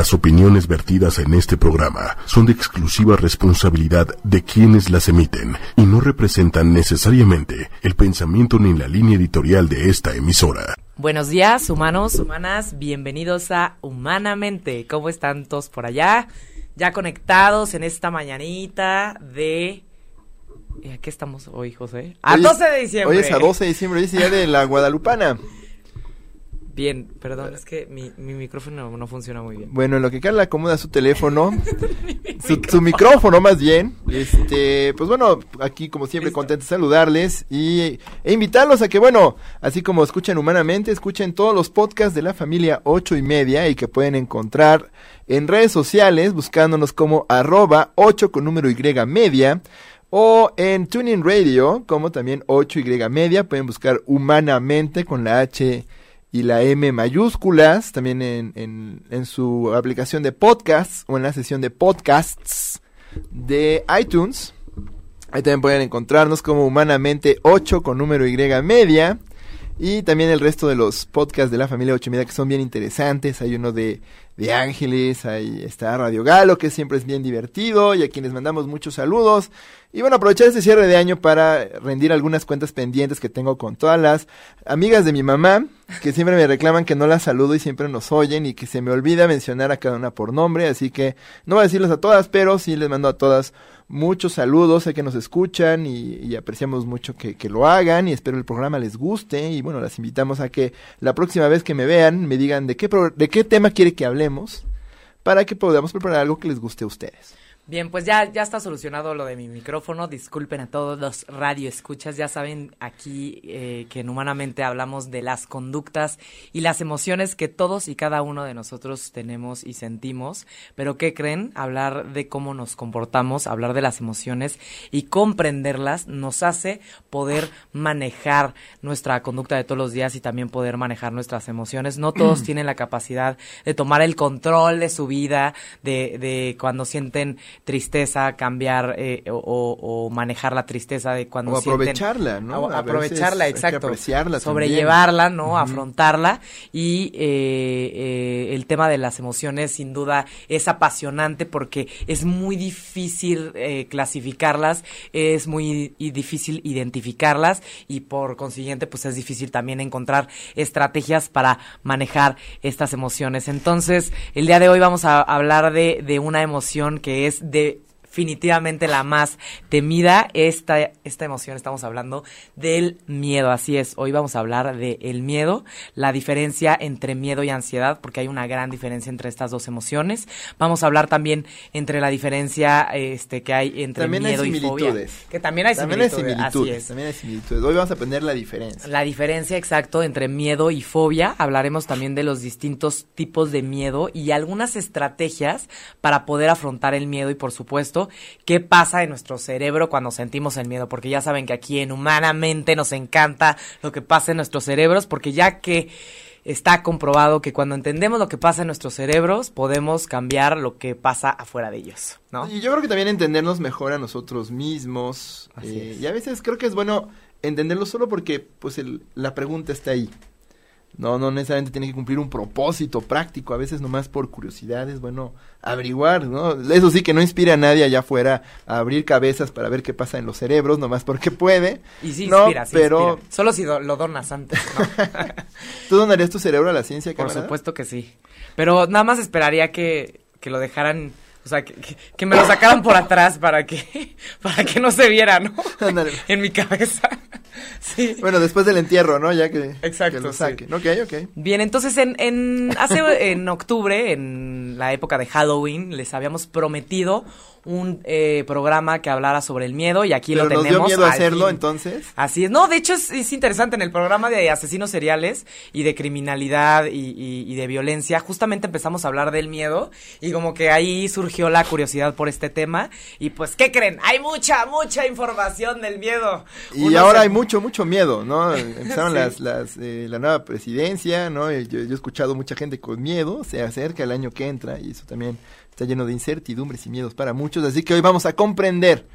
Las opiniones vertidas en este programa son de exclusiva responsabilidad de quienes las emiten y no representan necesariamente el pensamiento ni la línea editorial de esta emisora. Buenos días, humanos, humanas, bienvenidos a Humanamente. ¿Cómo están todos por allá? Ya conectados en esta mañanita de ¿A qué estamos hoy, José? A 12 de diciembre. Hoy es a 12 de diciembre, hoy es día de la Guadalupana. Bien, perdón, es que mi, mi micrófono no funciona muy bien. Bueno, en lo que Carla acomoda su teléfono, su, micrófono. más bien, este, pues bueno, aquí como siempre contento de saludarles y, e invitarlos a que, bueno, así como escuchen humanamente, escuchen todos los podcasts de la familia ocho y media y que pueden encontrar en redes sociales buscándonos como arroba 8 con número Y media o en Tuning Radio como también 8Y media, pueden buscar humanamente con la H y la M mayúsculas, también en, en, su aplicación de podcasts o en la sesión de podcasts de iTunes. Ahí también pueden encontrarnos como Humanamente 8 con número Y media. Y también el resto de los podcasts de la familia 8 media que son bien interesantes. Hay uno de, de Ángeles, ahí está Radio Galo, que siempre es bien divertido y a quienes mandamos muchos saludos. Y bueno, aprovechar este cierre de año para rendir algunas cuentas pendientes que tengo con todas las amigas de mi mamá, que siempre me reclaman que no las saludo y siempre nos oyen y que se me olvida mencionar a cada una por nombre, así que no voy a decirles a todas, pero sí les mando a todas muchos saludos, sé que nos escuchan y, apreciamos mucho que, que, lo hagan y espero el programa les guste y bueno, las invitamos a que la próxima vez que me vean me digan de qué, de qué tema quiere que hablemos para que podamos preparar algo que les guste a ustedes. Bien, pues ya, ya está solucionado lo de mi micrófono. Disculpen a todos los radioescuchas. Ya saben aquí eh, que en Humanamente hablamos de las conductas y las emociones que todos y cada uno de nosotros tenemos y sentimos. Pero ¿qué creen? Hablar de cómo nos comportamos, hablar de las emociones y comprenderlas nos hace poder manejar nuestra conducta de todos los días y también poder manejar nuestras emociones. No todos tienen la capacidad de tomar el control de su vida, de, de cuando sienten tristeza, cambiar eh, o, manejar la tristeza de cuando o aprovecharla, ¿no? aprovecharla, exacto. apreciarla sobrellevarla, ¿no? Afrontarla y eh, eh, el tema de las emociones sin duda es apasionante porque es muy difícil clasificarlas, es muy difícil identificarlas y por consiguiente pues es difícil también encontrar estrategias para manejar estas emociones. Entonces, el día de hoy vamos a hablar de, de una emoción que es de definitivamente la más temida. Esta, esta emoción, estamos hablando del miedo. Así es, hoy vamos a hablar del el miedo, la diferencia entre miedo y ansiedad, porque hay una gran diferencia entre estas dos emociones. Vamos a hablar también entre la diferencia este, que hay entre miedo y fobia. Que también hay también similitudes. También hay similitudes. Hoy vamos a aprender la diferencia. La diferencia, exacto, entre miedo y fobia. Hablaremos también de los distintos tipos de miedo y algunas estrategias para poder afrontar el miedo y, por supuesto, qué pasa en nuestro cerebro cuando sentimos el miedo, porque ya saben que aquí en Humanamente nos encanta lo que pasa en nuestros cerebros, porque ya que está comprobado que cuando entendemos lo que pasa en nuestros cerebros, podemos cambiar lo que pasa afuera de ellos, ¿no? Y yo creo que también entendernos mejor a nosotros mismos. Eh, y a veces creo que es bueno entenderlo solo porque pues la pregunta está ahí. No, no necesariamente tiene que cumplir un propósito práctico, a veces nomás por curiosidad es bueno averiguar, ¿no? Eso sí que no inspira a nadie allá afuera a abrir cabezas para ver qué pasa en los cerebros, nomás porque puede. Y sí inspira, sí pero... Solo si lo donas antes, ¿Tú donarías tu cerebro a la ciencia, Por supuesto que sí. Pero nada más esperaría que, que lo dejaran o sea, que, que, me lo sacaran por atrás para que, para que no se viera, ¿no? en mi cabeza. sí. Bueno, después del entierro, ¿no? Ya que, Exacto, lo saquen. Ok, ok. Bien, entonces en, en, hace, en octubre, en la época de Halloween, les habíamos prometido un eh, programa que hablara sobre el miedo y aquí lo tenemos. Nos dio miedo hacerlo entonces. Así es. No, de hecho es, interesante en el programa de asesinos seriales y de criminalidad y, y, de violencia. Justamente empezamos a hablar del miedo y como que ahí surgió la curiosidad por este tema y pues ¿qué creen? Hay mucha mucha información del miedo. Y ahora hay mucho mucho miedo, ¿no? Empezaron las, las eh, la nueva presidencia, ¿no? Yo, yo he escuchado mucha gente con miedo. Se acerca el año que entra y eso también está lleno de incertidumbres y miedos para muchos, así que hoy vamos a comprender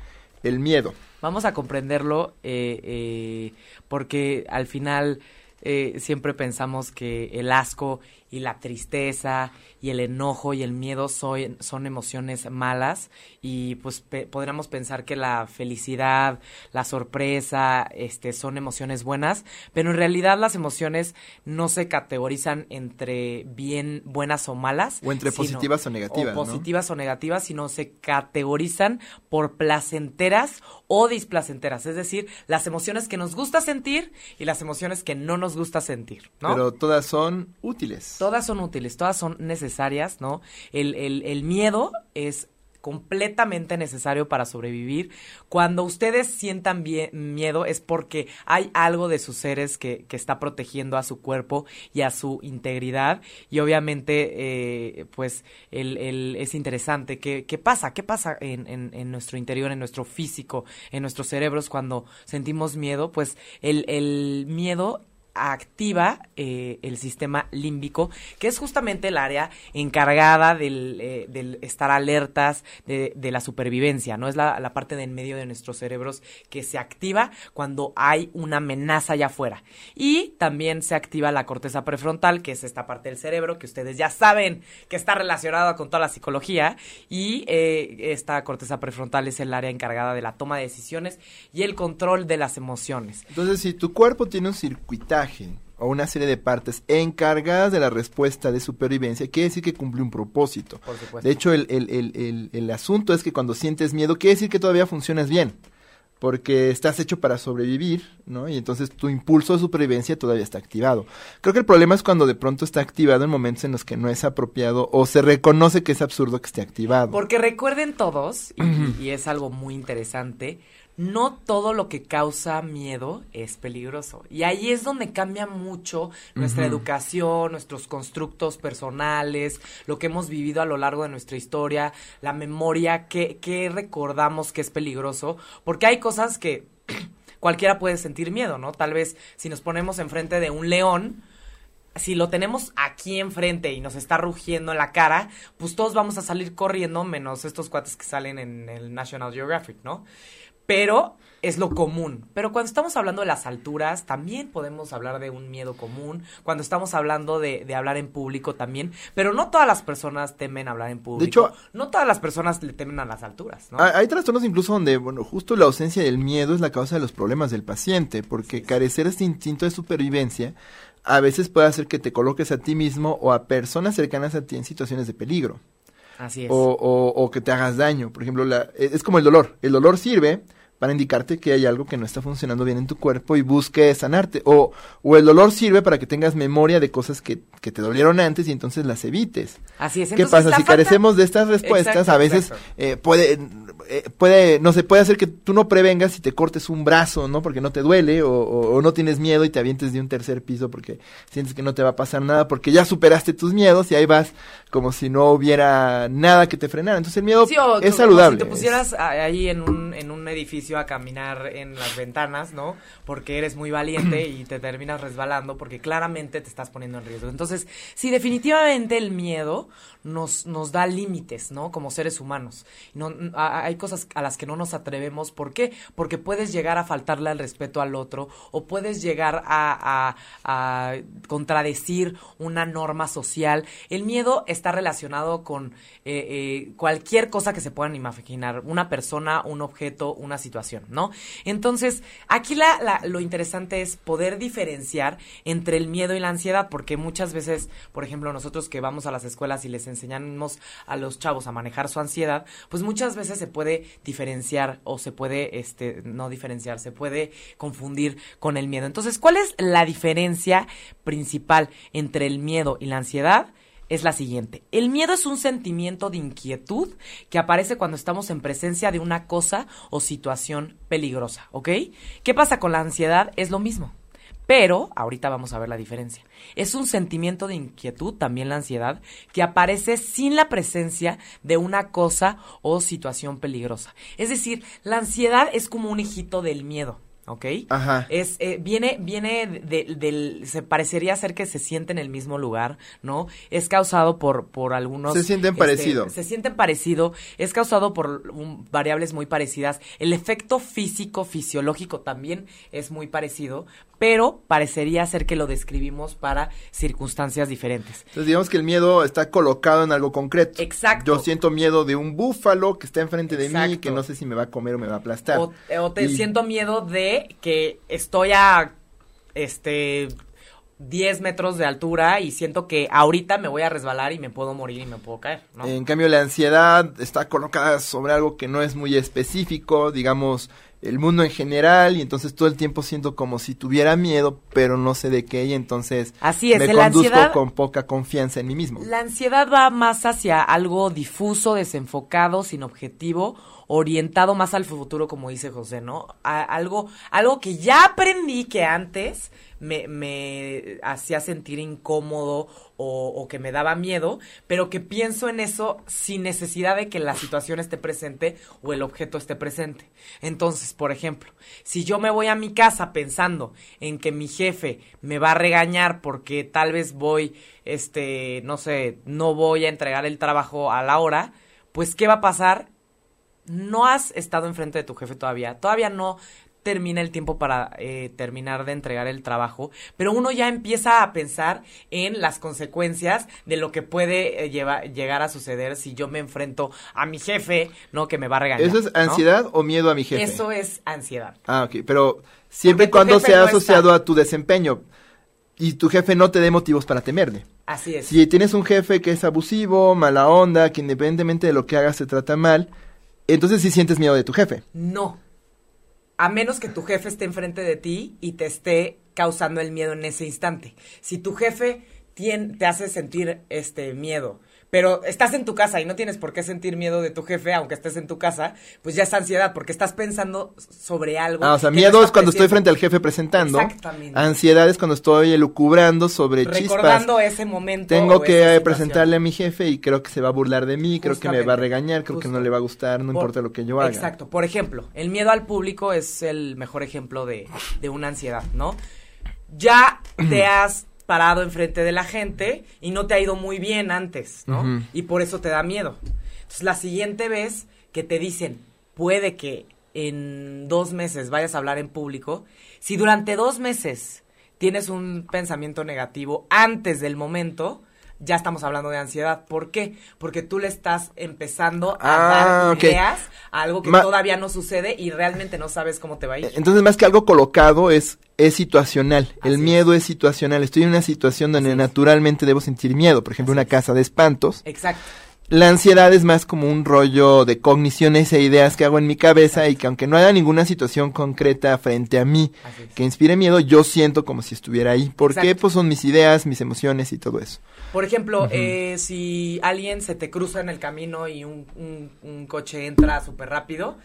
el miedo. Vamos a comprenderlo eh, eh, porque al final eh, siempre pensamos que el asco y la tristeza y el enojo y el miedo son, son emociones malas y pues podríamos pensar que la felicidad, la sorpresa, este, son emociones buenas, pero en realidad las emociones no se categorizan entre bien buenas o malas. O entre positivas o negativas. O positivas o negativas, sino se categorizan por placenteras o displacenteras, es decir, las emociones que nos gusta sentir y las emociones que no nos gusta sentir, ¿no? Pero todas son útiles. Todas son útiles, todas son necesarias, ¿no? El, el, miedo es completamente necesario para sobrevivir. Cuando ustedes sientan miedo es porque hay algo de sus seres que, que, está protegiendo a su cuerpo y a su integridad. Y obviamente, eh, pues, el, el, es interesante. ¿Qué, ¿Qué, pasa? ¿Qué pasa en, en, en, nuestro interior, en nuestro físico, en nuestros cerebros cuando sentimos miedo? Pues el, el miedo activa eh, el sistema límbico, que es justamente el área encargada del, eh, estar alertas de, la supervivencia, ¿no? Es la, la, parte de en medio de nuestros cerebros que se activa cuando hay una amenaza allá afuera. Y también se activa la corteza prefrontal, que es esta parte del cerebro que ustedes ya saben que está relacionada con toda la psicología. Y eh, esta corteza prefrontal es el área encargada de la toma de decisiones y el control de las emociones. Entonces, si tu cuerpo tiene un circuitaje, o una serie de partes encargadas de la respuesta de supervivencia, quiere decir que cumple un propósito. De hecho, el, el, el, el, asunto es que cuando sientes miedo, quiere decir que todavía funcionas bien, porque estás hecho para sobrevivir, ¿no? Y entonces tu impulso de supervivencia todavía está activado. Creo que el problema es cuando de pronto está activado en momentos en los que no es apropiado o se reconoce que es absurdo que esté activado. Porque recuerden todos, y, y es algo muy interesante, no todo lo que causa miedo es peligroso. Y ahí es donde cambia mucho nuestra educación, nuestros constructos personales, lo que hemos vivido a lo largo de nuestra historia, la memoria, que, recordamos que es peligroso, porque hay cosas que cualquiera puede sentir miedo, ¿no? Tal vez si nos ponemos enfrente de un león, si lo tenemos aquí enfrente y nos está rugiendo en la cara, pues todos vamos a salir corriendo, menos estos cuates que salen en el National Geographic, ¿no? Pero es lo común. Pero cuando estamos hablando de las alturas, también podemos hablar de un miedo común. Cuando estamos hablando de, de, hablar en público también. Pero no todas las personas temen hablar en público. De hecho, no todas las personas le temen a las alturas. ¿no? Hay trastornos incluso donde, bueno, justo la ausencia del miedo es la causa de los problemas del paciente. Porque carecer este instinto de supervivencia a veces puede hacer que te coloques a ti mismo o a personas cercanas a ti en situaciones de peligro. Así es. O, o, o que te hagas daño. Por ejemplo, la, es como el dolor. El dolor sirve para indicarte que hay algo que no está funcionando bien en tu cuerpo y busque sanarte. O, o el dolor sirve para que tengas memoria de cosas que, que te dolieron antes y entonces las evites. Así es. ¿Qué pasa? Si carecemos de estas respuestas, a veces eh, puede, eh, puede, no sé, puede hacer que tú no prevengas y te cortes un brazo, ¿no? Porque no te duele o, o, no tienes miedo y te avientes de un tercer piso porque sientes que no te va a pasar nada porque ya superaste tus miedos y ahí vas como si no hubiera nada que te frenara. Entonces el miedo es saludable. si te pusieras ahí en un, en un edificio a caminar en las ventanas, ¿no? Porque eres muy valiente y te terminas resbalando porque claramente te estás poniendo en riesgo. Entonces, sí, definitivamente el miedo nos, nos da límites, ¿no? Como seres humanos. No, hay cosas a las que no nos atrevemos. ¿Por qué? Porque puedes llegar a faltarle al respeto al otro o puedes llegar a, contradecir una norma social. El miedo está relacionado con eh, eh, cualquier cosa que se puedan imaginar. Una persona, un objeto, una situación, ¿no? Entonces, aquí la, lo interesante es poder diferenciar entre el miedo y la ansiedad, porque muchas veces, por ejemplo, nosotros que vamos a las escuelas y les enseñamos a los chavos a manejar su ansiedad, pues muchas veces se puede diferenciar o se puede, este, no diferenciar, se puede confundir con el miedo. Entonces, ¿cuál es la diferencia principal entre el miedo y la ansiedad? Es la siguiente. El miedo es un sentimiento de inquietud que aparece cuando estamos en presencia de una cosa o situación peligrosa, ¿ok? ¿Qué pasa con la ansiedad? Es lo mismo. Pero, ahorita vamos a ver la diferencia. Es un sentimiento de inquietud, también la ansiedad, que aparece sin la presencia de una cosa o situación peligrosa. Es decir, la ansiedad es como un hijito del miedo. ¿Ok? Ajá. Es, eh, viene, viene de- del, se parecería ser que se siente en el mismo lugar, ¿no? Es causado por, por algunos... Se sienten este, parecido. Se sienten parecido, es causado por um, variables muy parecidas. El efecto físico, fisiológico también es muy parecido, pero parecería ser que lo describimos para circunstancias diferentes. Entonces digamos que el miedo está colocado en algo concreto. Exacto. Yo siento miedo de un búfalo que está enfrente de mí, Exacto. que no sé si me va a comer o me va a aplastar. O, o te Y- siento miedo de que estoy a este 10 metros de altura y siento que ahorita me voy a resbalar y me puedo morir y me puedo caer. En cambio, la ansiedad está colocada sobre algo que no es muy específico, digamos, el mundo en general, y entonces todo el tiempo siento como si tuviera miedo, pero no sé de qué, y entonces Así es, me la conduzco ansiedad- con poca confianza en mí mismo. La ansiedad va más hacia algo difuso, desenfocado, sin objetivo, orientado más al futuro, como dice José, ¿no? A- algo, algo que ya aprendí que antes me, me hacía sentir incómodo o, o que me daba miedo, pero que pienso en eso sin necesidad de que la situación esté presente o el objeto esté presente. Entonces, por ejemplo, si yo me voy a mi casa pensando en que mi jefe me va a regañar porque tal vez voy, este, no sé, no voy a entregar el trabajo a la hora, pues ¿qué va a pasar? No has estado enfrente de tu jefe todavía, todavía no termina el tiempo para eh, terminar de entregar el trabajo, pero uno ya empieza a pensar en las consecuencias de lo que puede eh, lleva- llegar a suceder si yo me enfrento a mi jefe, ¿no? Que me va a regañar. ¿Eso es ¿no? ansiedad o miedo a mi jefe? Eso es ansiedad. Ah, ok, pero siempre y cuando sea no asociado está. a tu desempeño y tu jefe no te dé motivos para temerle. Así es. Si tienes un jefe que es abusivo, mala onda, que independientemente de lo que hagas te trata mal, entonces sí sientes miedo de tu jefe. No. A menos que tu jefe esté enfrente de ti y te esté causando el miedo en ese instante. Si tu jefe te hace sentir este miedo, pero estás en tu casa y no tienes por qué sentir miedo de tu jefe, aunque estés en tu casa, pues ya es ansiedad, porque estás pensando sobre algo. Ah, o sea, no miedo es cuando estoy frente al jefe presentando. Exactamente. Ansiedad es cuando estoy elucubrando sobre Recordando chispas. ese momento. Tengo que presentarle a mi jefe y creo que se va a burlar de mí, creo que me va a regañar, creo que no le va a gustar, no Por- importa lo que yo haga. Exacto. Por ejemplo, el miedo al público es el mejor ejemplo de, de una ansiedad, ¿no? Ya te has parado enfrente de la gente y no te ha ido muy bien antes, ¿no? Y por eso te da miedo. Entonces, la siguiente vez que te dicen, puede que en dos meses vayas a hablar en público, si durante dos meses tienes un pensamiento negativo antes del momento, ya estamos hablando de ansiedad. ¿Por qué? Porque tú le estás empezando a Ah, dar ideas a algo que Ma- todavía no sucede y realmente no sabes cómo te va a ir. Entonces, más que algo colocado, es, es situacional. El miedo es. situacional. Estoy en una situación donde naturalmente debo sentir miedo. Por ejemplo, una casa de espantos. Exacto. La ansiedad es más como un rollo de cogniciones e ideas que hago en mi cabeza y que aunque no haya ninguna situación concreta frente a mí es. que inspire miedo, yo siento como si estuviera ahí. Porque Exacto. pues son mis ideas, mis emociones y todo eso. Por ejemplo, eh, si alguien se te cruza en el camino y un, un- un coche entra súper rápido,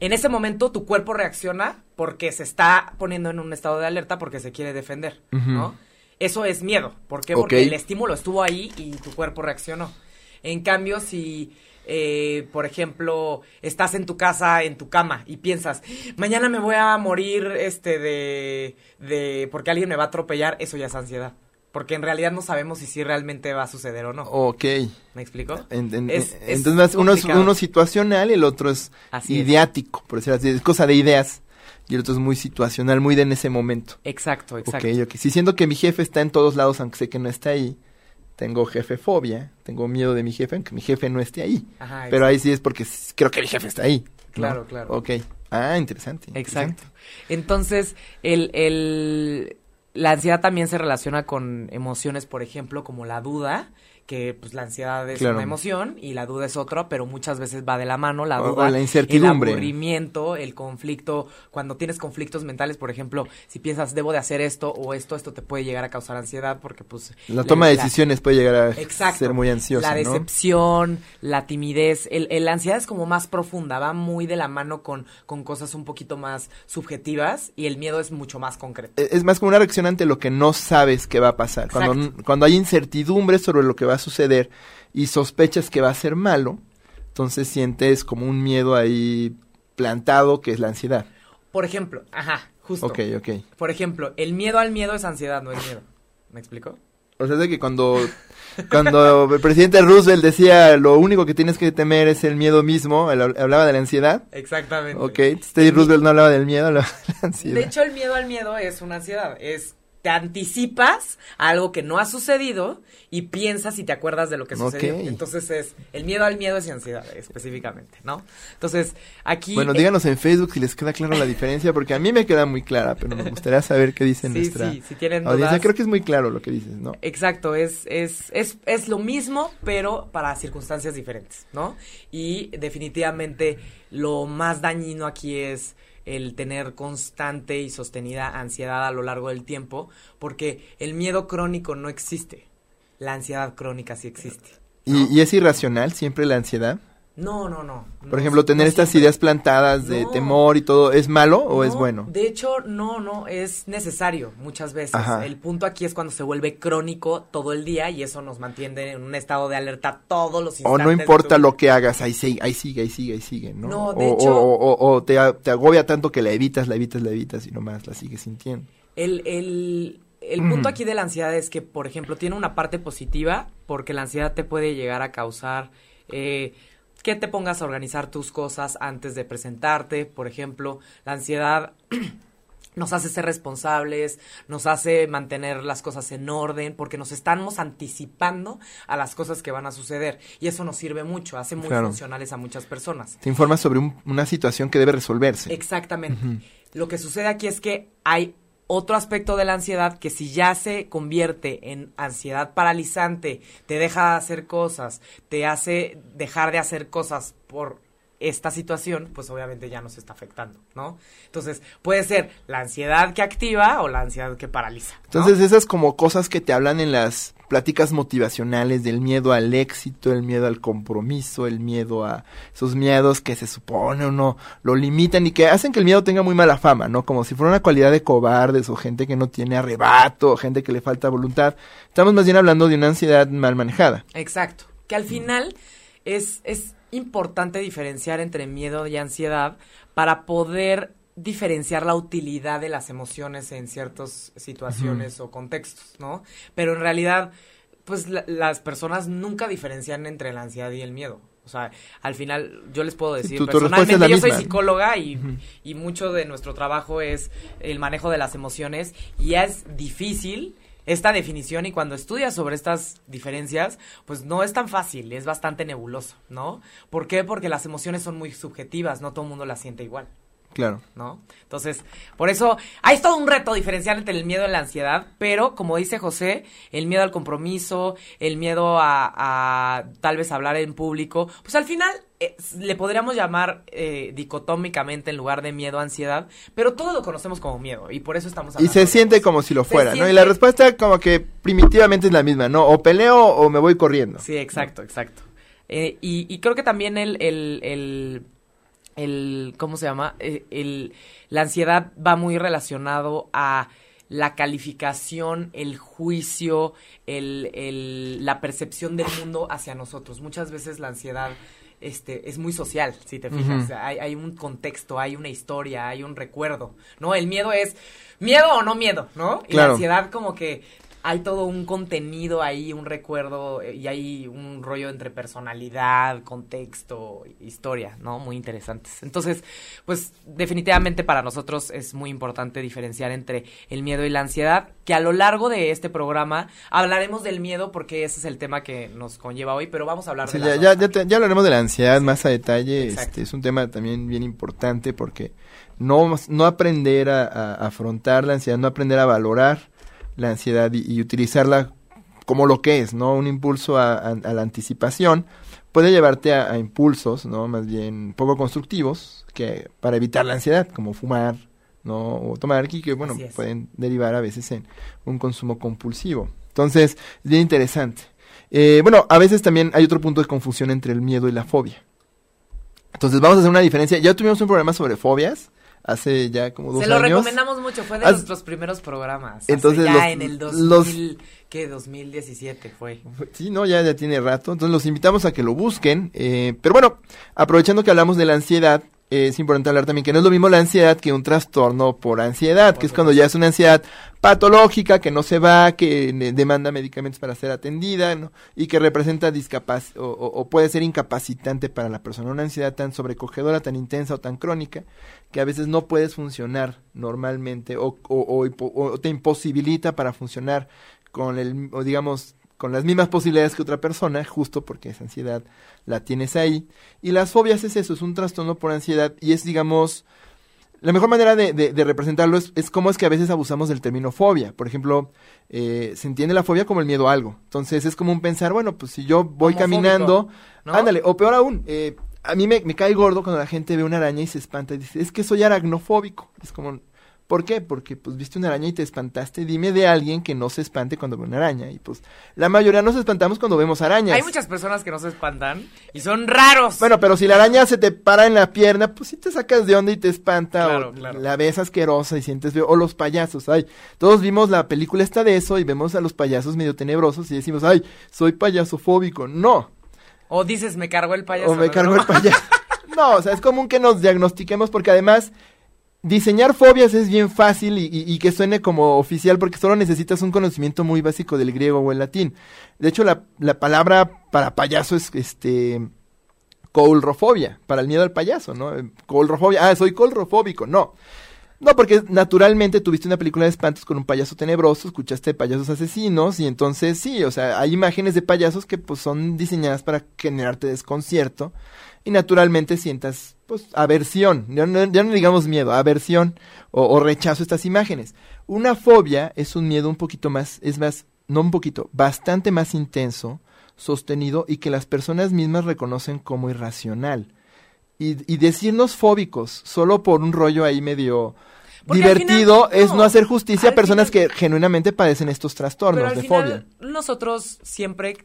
en ese momento tu cuerpo reacciona porque se está poniendo en un estado de alerta porque se quiere defender. ¿no? Eso es miedo. ¿Por qué? Porque el estímulo estuvo ahí y tu cuerpo reaccionó. En cambio, si, eh, por ejemplo, estás en tu casa, en tu cama, y piensas, mañana me voy a morir este de, de porque alguien me va a atropellar, eso ya es ansiedad. Porque en realidad no sabemos si sí realmente va a suceder o no. Ok. ¿Me explico? En- en- Es- en- es entonces uno es uno situacional, el otro es Así es. ideático, por decirlo así, es cosa de ideas. Y el otro es muy situacional, muy de en ese momento. Exacto, exacto. Ok, ok. Si siento que mi jefe está en todos lados, aunque sé que no está ahí, tengo jefefobia, tengo miedo de mi jefe, aunque mi jefe no esté ahí. Ajá, Pero ahí sí es porque creo que mi jefe está ahí. ¿no? Claro, claro. Ok. Ah, interesante. Exacto. Entonces, el, el, la ansiedad también se relaciona con emociones, por ejemplo, como la duda, que pues la ansiedad es Claro. una emoción y la duda es otra, pero muchas veces va de la mano la o duda, la incertidumbre. el aburrimiento, el conflicto, cuando tienes conflictos mentales, por ejemplo, si piensas debo de hacer esto o esto, esto te puede llegar a causar ansiedad porque pues La toma de decisiones puede llegar a Exacto. ser muy ansiosa, La ¿no? decepción, la timidez, el, el- la ansiedad es como más profunda, va muy de la mano con, con cosas un poquito más subjetivas y el miedo es mucho más concreto. E- Es más como una reacción ante lo que no sabes que va a pasar. Cuando, cuando hay incertidumbre sobre lo que va a suceder y sospechas que va a ser malo, entonces sientes como un miedo ahí plantado que es la ansiedad. Por ejemplo, ajá, Justo. Ok, ok. Por ejemplo, el miedo al miedo es ansiedad, no es miedo. ¿Me explico? O sea, es de que cuando, cuando el presidente Roosevelt decía lo único que tienes que temer es el miedo mismo, él hablaba de la ansiedad. Exactamente. Ok, Teddy Roosevelt no hablaba del miedo, hablaba de la ansiedad. De hecho, el miedo al miedo es una ansiedad. Es te anticipas a algo que no ha sucedido y piensas y te acuerdas de lo que sucedió. Entonces es el miedo al miedo es ansiedad específicamente, ¿no? Entonces, aquí Bueno, díganos en Facebook si les queda clara la diferencia, porque a mí me queda muy clara, pero me gustaría saber qué dice Sí, nuestra sí, si tienen audiencia. dudas. Creo que es muy claro lo que dices, ¿no? Exacto, es, es, es, es lo mismo, pero para circunstancias diferentes, ¿no? Y definitivamente lo más dañino aquí es el tener constante y sostenida ansiedad a lo largo del tiempo, porque el miedo crónico no existe, la ansiedad crónica sí existe. ¿Y, y es irracional siempre la ansiedad? No, no, no. Por no, ejemplo, tener no estas siempre. ideas plantadas de No. temor y todo, ¿es malo o es No, bueno? De hecho, no, no, es necesario muchas veces. Ajá. El punto aquí es cuando se vuelve crónico todo el día y eso nos mantiene en un estado de alerta todos los O instantes. no de importa tu lo que hagas, ahí sigue, ahí sigue, ahí sigue, ahí sigue, ¿no? No, de o, hecho- o, o- o te, agobia tanto que la evitas, la evitas, la evitas y nomás la sigues sintiendo. El, el, el Mm. punto aquí de la ansiedad es que, por ejemplo, tiene una parte positiva porque la ansiedad te puede llegar a causar eh, que te pongas a organizar tus cosas antes de presentarte. Por ejemplo, la ansiedad nos hace ser responsables, nos hace mantener las cosas en orden, porque nos estamos anticipando a las cosas que van a suceder. Y eso nos sirve mucho, hace muy Claro. funcionales a muchas personas. Te informas sobre un- una situación que debe resolverse. Exactamente. Lo que sucede aquí es que hay otro aspecto de la ansiedad que si ya se convierte en ansiedad paralizante, te deja de hacer cosas, te hace dejar de hacer cosas por esta situación, pues obviamente ya nos está afectando, ¿no? Entonces, puede ser la ansiedad que activa o la ansiedad que paraliza. Entonces esas como cosas que te hablan en las pláticas motivacionales del miedo al éxito, el miedo al compromiso, el miedo a esos miedos que se supone uno lo limitan y que hacen que el miedo tenga muy mala fama, ¿no? Como si fuera una cualidad de cobardes o gente que no tiene arrebato, gente que le falta voluntad. Estamos más bien hablando de una ansiedad mal manejada. Exacto. Que al final es, es importante diferenciar entre miedo y ansiedad para poder diferenciar la utilidad de las emociones en ciertas situaciones o contextos, ¿no? Pero en realidad, pues la- las personas nunca diferencian entre la ansiedad y el miedo. O sea, al final yo les puedo decir tu- tu personalmente, yo soy psicóloga y, y mucho de nuestro trabajo es el manejo de las emociones y es difícil esta definición y cuando estudias sobre estas diferencias, pues no es tan fácil, es bastante nebuloso, ¿no? ¿Por qué? Porque las emociones son muy subjetivas, no todo el mundo las siente igual. Claro. ¿no? Entonces, por eso hay todo un reto diferenciar entre el miedo y la ansiedad, pero como dice José, el miedo al compromiso, el miedo a, a tal vez hablar en público, pues al final eh, le podríamos llamar eh, dicotómicamente en lugar de miedo a ansiedad, pero todo lo conocemos como miedo y por eso estamos Y hablando. se de siente como si lo Se fuera, ¿no? Y la respuesta como que primitivamente es la misma, ¿no? O peleo o me voy corriendo. Sí, exacto, exacto. Eh, y, y creo que también el, el, el, el- ¿cómo se llama? Eh, el, la ansiedad va muy relacionado a la calificación, el juicio, el, el, la percepción del mundo hacia nosotros. Muchas veces la ansiedad este, es muy social, si te fijas. Ujú. O sea, hay, hay un contexto, hay una historia, hay un recuerdo, ¿no? El miedo es miedo o no miedo, ¿no? Y Claro. la ansiedad como que hay todo un contenido ahí, un recuerdo eh, y hay un rollo entre personalidad, contexto, historia, ¿no? Muy interesantes. Entonces, pues definitivamente para nosotros es muy importante diferenciar entre el miedo y la ansiedad, que a lo largo de este programa hablaremos del miedo porque ese es el tema que nos conlleva hoy, pero vamos a hablar Sí, de ya, ya, ya, te- ya hablaremos de la ansiedad más a detalle. Exacto. Este, es un tema también bien importante porque no, no aprender a, a afrontar la ansiedad, no aprender a valorar la ansiedad y, y utilizarla como lo que es, ¿no? Un impulso a, a- a la anticipación puede llevarte a, a impulsos, ¿no? Más bien poco constructivos que para evitar la ansiedad, como fumar, ¿no? O tomar que bueno, pueden derivar a veces en un consumo compulsivo. Entonces, es bien interesante. Eh, bueno, a veces también hay otro punto de confusión entre el miedo y la fobia. Entonces vamos a hacer una diferencia. Ya tuvimos un programa sobre fobias hace ya como dos Se lo años. recomendamos mucho, fue de nuestros primeros programas. hace Entonces, ya los- en el los- 2000, ¿qué? 2017 fue. Sí, no, ya, ya tiene rato. Entonces los invitamos a que lo busquen. eh, pero bueno, aprovechando que hablamos de la ansiedad, es importante hablar también que no es lo mismo la ansiedad que un trastorno por ansiedad, que es cuando ya es una ansiedad patológica, que no se va, que demanda medicamentos para ser atendida, ¿no? y que representa discapac o, o, puede ser incapacitante para la persona. Una ansiedad tan sobrecogedora, tan intensa o tan crónica, que a veces no puedes funcionar normalmente o, o te imposibilita para funcionar con el, o digamos, con las mismas posibilidades que otra persona, justo porque esa ansiedad la tienes ahí. Y las fobias es eso, es un trastorno por ansiedad y es, digamos, la mejor manera de, de, representarlo es, es cómo es que a veces abusamos del término fobia. Por ejemplo, eh, se entiende la fobia como el miedo a algo. Entonces es como un pensar, bueno, pues si yo voy caminando, ándale, o peor aún, eh, a mí me, me, cae gordo cuando la gente ve una araña y se espanta y dice, es que soy aracnofóbico. Es como, ¿Por qué? Porque pues viste una araña y te espantaste. Dime de alguien que no se espante cuando ve una araña. Y pues la mayoría nos espantamos cuando vemos arañas. Hay muchas personas que no se espantan y son raros. Bueno, pero si la araña se te para en la pierna, pues sí te sacas de onda y te espanta. o la ves asquerosa y sientes feo. O los payasos, ay. Todos vimos la película esta de eso y vemos a los payasos medio tenebrosos y decimos, ay, soy payasofóbico. No. O dices, me cargo el payaso. O me cargo el payaso. no, o sea, es común que nos diagnostiquemos porque además diseñar fobias es bien fácil y, que suene como oficial porque solo necesitas un conocimiento muy básico del griego o el latín. De hecho, la, palabra para payaso es este colrofobia, para el miedo al payaso, ¿no? Colrofobia, ah, soy colrofóbico, no. No, porque naturalmente tuviste una película de espantos con un payaso tenebroso, escuchaste payasos asesinos y entonces sí, o sea, hay imágenes de payasos que pues son diseñadas para generarte desconcierto y naturalmente sientas pues aversión, ya no, digamos miedo, aversión o, rechazo a estas imágenes. Una fobia es un miedo un poquito más, es más, no un poquito, bastante más intenso, sostenido y que las personas mismas reconocen como irracional. Y, y decirnos fóbicos solo por un rollo ahí medio divertido es no hacer justicia a personas que genuinamente padecen estos trastornos de fobia. Nosotros siempre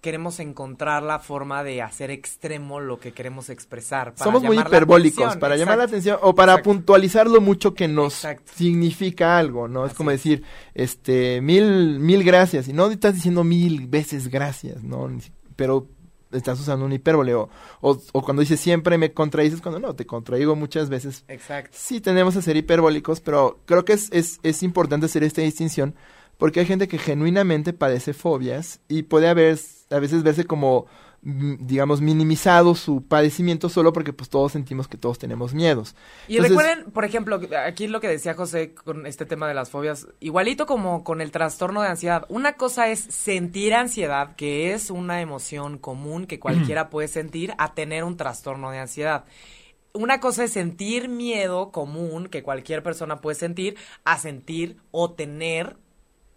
queremos encontrar la forma de hacer extremo lo que queremos expresar. Somos muy hiperbólicos para llamar la atención o para puntualizar lo mucho que nos significa algo, ¿no? es como decir, este, mil, mil gracias, y no estás diciendo mil veces gracias, ¿no? Pero estás usando un hipérbole o, o, cuando dices siempre me contradices cuando no, te contraigo muchas veces. Exacto. Sí tenemos que ser hiperbólicos, pero creo que es, es, es importante hacer esta distinción porque hay gente que genuinamente padece fobias y puede haber a veces verse como mm, digamos minimizado su padecimiento solo porque pues todos sentimos que todos tenemos miedos. Y recuerden, por ejemplo, aquí lo que decía José con este tema de las fobias, igualito como con el trastorno de ansiedad, una cosa es sentir ansiedad, que es una emoción común que cualquiera puede sentir, a tener un trastorno de ansiedad una cosa es sentir miedo común que cualquier persona puede sentir a sentir o tener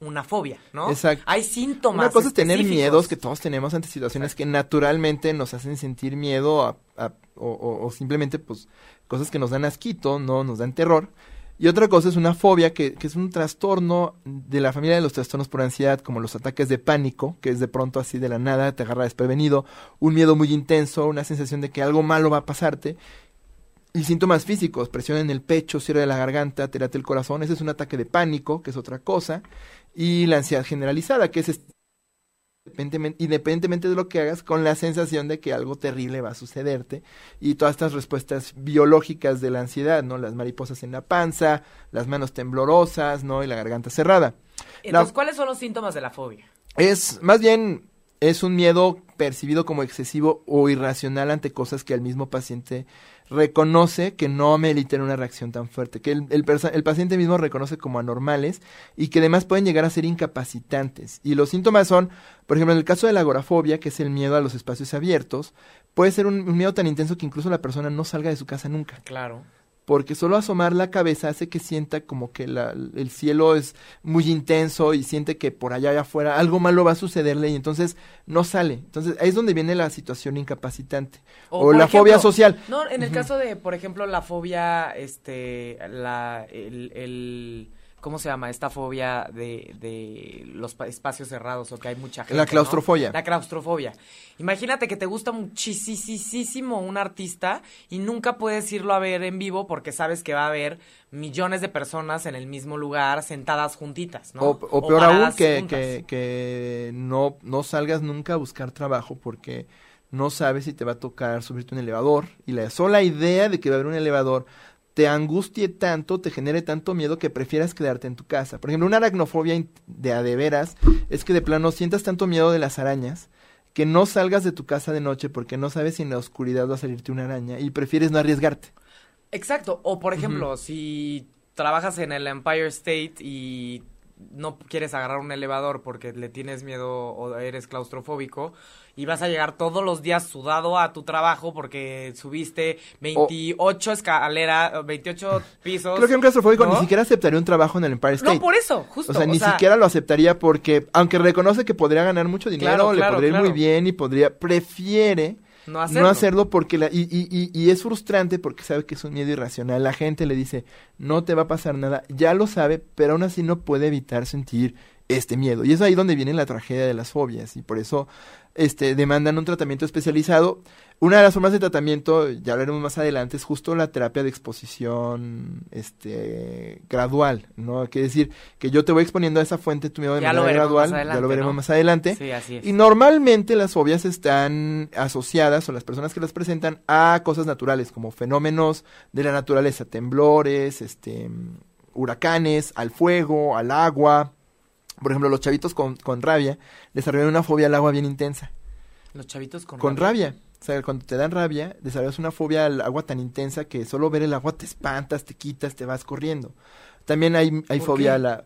una fobia, ¿no? Exacto. Hay síntomas. Una cosa es tener miedos que todos tenemos ante situaciones que naturalmente nos hacen sentir miedo o, simplemente pues cosas que nos dan asquito, no nos dan terror. Y otra cosa es una fobia que, que, es un trastorno de la familia de los trastornos por ansiedad, como los ataques de pánico, que es de pronto así de la nada, te agarra desprevenido, un miedo muy intenso, una sensación de que algo malo va a pasarte. Y síntomas físicos, presión en el pecho, cierre de la garganta, te late el corazón, ese es un ataque de pánico, que es otra cosa y la ansiedad generalizada, que es independientemente de lo que hagas, con la sensación de que algo terrible va a sucederte y todas estas respuestas biológicas de la ansiedad, ¿no? Las mariposas en la panza, las manos temblorosas, ¿no? Y la garganta cerrada. Entonces, ¿cuáles son los síntomas de la fobia? Es más bien es un miedo percibido como excesivo o irracional ante cosas que al mismo paciente reconoce que no ameritan una reacción tan fuerte, que el, el, paciente mismo reconoce como anormales y que además pueden llegar a ser incapacitantes. Y los síntomas son, por ejemplo, en el caso de la agorafobia, que es el miedo a los espacios abiertos, puede ser un, un miedo tan intenso que incluso la persona no salga de su casa nunca. Claro porque solo asomar la cabeza hace que sienta como que la, el cielo es muy intenso y siente que por allá, allá afuera algo malo va a sucederle y entonces no sale. Entonces ahí es donde viene la situación incapacitante o, la fobia social. No, en el caso de, por ejemplo, la fobia, este, la, el, el ¿cómo se llama? Esta fobia de, de los espacios cerrados o que hay mucha gente. La claustrofobia. La claustrofobia. Imagínate que te gusta muchísimo un artista y nunca puedes irlo a ver en vivo porque sabes que va a haber millones de personas en el mismo lugar sentadas juntitas, ¿no? O, peor aún que, que, que, no, no salgas nunca a buscar trabajo porque no sabes si te va a tocar subirte un elevador y la sola idea de que va a haber un elevador te angustie tanto, te genere tanto miedo que prefieras quedarte en tu casa. Por ejemplo, una aracnofobia de a de veras es que de plano sientas tanto miedo de las arañas que no salgas de tu casa de noche porque no sabes si en la oscuridad va a salirte una araña y prefieres no arriesgarte. Exacto. O por ejemplo, si trabajas en el Empire State y no quieres agarrar un elevador porque le tienes miedo o eres claustrofóbico y vas a llegar todos los días sudado a tu trabajo porque subiste 28 escaleras, 28 pisos. Creo que un claustrofóbico ni siquiera aceptaría un trabajo en el Empire State. No, por eso, justo. O sea, ni siquiera lo aceptaría porque, aunque reconoce que podría ganar mucho dinero, le podría ir muy bien y podría, prefiere no hacerlo. porque la, y, y, y, es frustrante porque sabe que es un miedo irracional. La gente le dice, no te va a pasar nada, ya lo sabe, pero aún así no puede evitar sentir este miedo. Y es ahí donde viene la tragedia de las fobias. Y por eso este, demandan un tratamiento especializado. Una de las formas de tratamiento, ya hablaremos más adelante, es justo la terapia de exposición este, gradual, ¿no? Quiere decir que yo te voy exponiendo a esa fuente tu miedo de manera gradual, ya lo veremos más adelante. Sí, así es. Y normalmente las fobias están asociadas, o las personas que las presentan, a cosas naturales, como fenómenos de la naturaleza, temblores, este, huracanes, al fuego, al agua, por ejemplo, los chavitos con, con rabia desarrollan una fobia al agua bien intensa. Los chavitos con, con rabia. O sea, cuando te dan rabia, desarrollas una fobia al agua tan intensa que solo ver el agua te espantas, te quitas, te vas corriendo. También hay, hay fobia a la...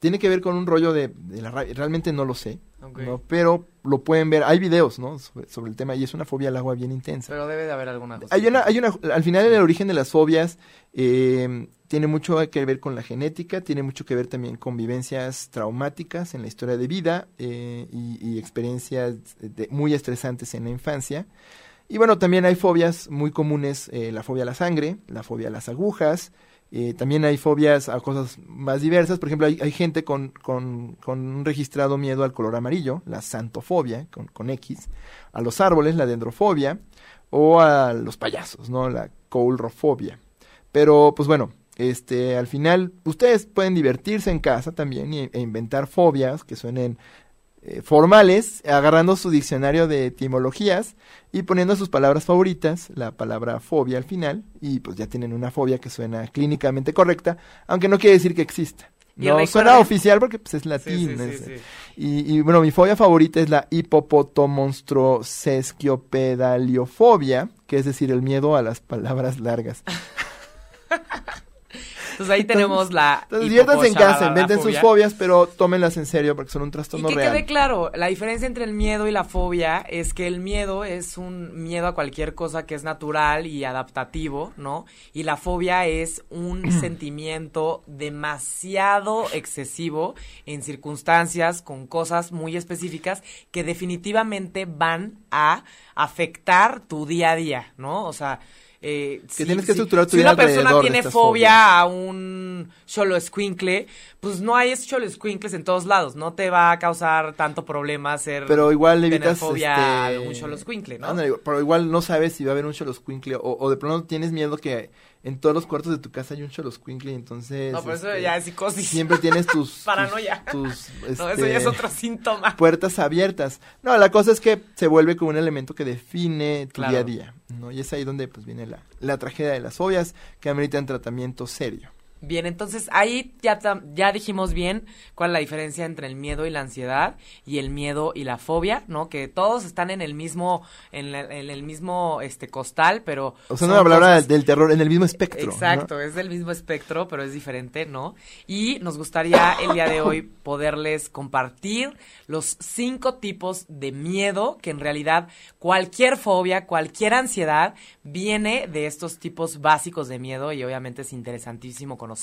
Tiene que ver con un rollo de, de la rabia, realmente no lo sé, ¿no? pero lo pueden ver, hay videos, ¿no? Sobre, el tema y es una fobia al agua bien intensa. Pero debe de haber alguna cosa. Hay una, hay una, al final el origen de las fobias eh, tiene mucho que ver con la genética, tiene mucho que ver también con vivencias traumáticas en la historia de vida eh, y, experiencias muy estresantes en la infancia. Y bueno, también hay fobias muy comunes, eh, la fobia a la sangre, la fobia a las agujas, eh, también hay fobias a cosas más diversas. Por ejemplo, hay, gente con, con, con, un registrado miedo al color amarillo, la santofobia, con, con X, a los árboles, la dendrofobia, o a los payasos, ¿no? La coulrofobia. Pero, pues bueno, este, al final, ustedes pueden divertirse en casa también e inventar fobias que suenen eh, formales, agarrando su diccionario de etimologías y poniendo sus palabras favoritas, la palabra fobia al final, y pues ya tienen una fobia que suena clínicamente correcta, aunque no quiere decir que exista. No suena oficial porque pues, es latín. y, y, bueno, mi fobia favorita es la hipopotomonstrosesquiopedaliofobia, que es decir, el miedo a las palabras largas. Entonces ahí tenemos la. Entonces diviértanse en casa, inventen sus fobias, pero tómenlas en serio porque son un trastorno y que real. quede claro, la diferencia entre el miedo y la fobia es que el miedo es un miedo a cualquier cosa que es natural y adaptativo, ¿no? Y la fobia es un sentimiento demasiado excesivo en circunstancias con cosas muy específicas que definitivamente van a afectar tu día a día, ¿no? O sea, eh, que si, tienes que estructurar tu Si una persona tiene fobia a un solo squinkle, pues no hay solo squinkles en todos lados. No te va a causar tanto problema ser. Pero igual evitas. fobia este... a un solo squinkle, ¿no? pero igual no sabes si va a haber un solo squinkle o, o de pronto tienes miedo que en todos los cuartos de tu casa hay un Xoloscuincle, entonces... No, pero eso este, ya es psicosis. Siempre tienes tus... Paranoia. Tus, no, eso ya es este, otro síntoma. Puertas abiertas. No, la cosa es que se vuelve como un elemento que define tu día a día, ¿no? Y es ahí donde pues viene la, la tragedia de las fobias que ameritan tratamiento serio. Bien, entonces ahí ya, ya dijimos bien cuál es la diferencia entre el miedo y la ansiedad y el miedo y la fobia, ¿no? Que todos están en el mismo, en, el mismo este costal, pero... O sea, no hablar del terror, en el mismo espectro. Exacto, es del mismo espectro, pero es diferente, ¿no? Y nos gustaría el día de hoy poderles compartir los cinco tipos de miedo que en realidad cualquier fobia, cualquier ansiedad viene de estos tipos básicos de miedo y obviamente es interesantísimo conocer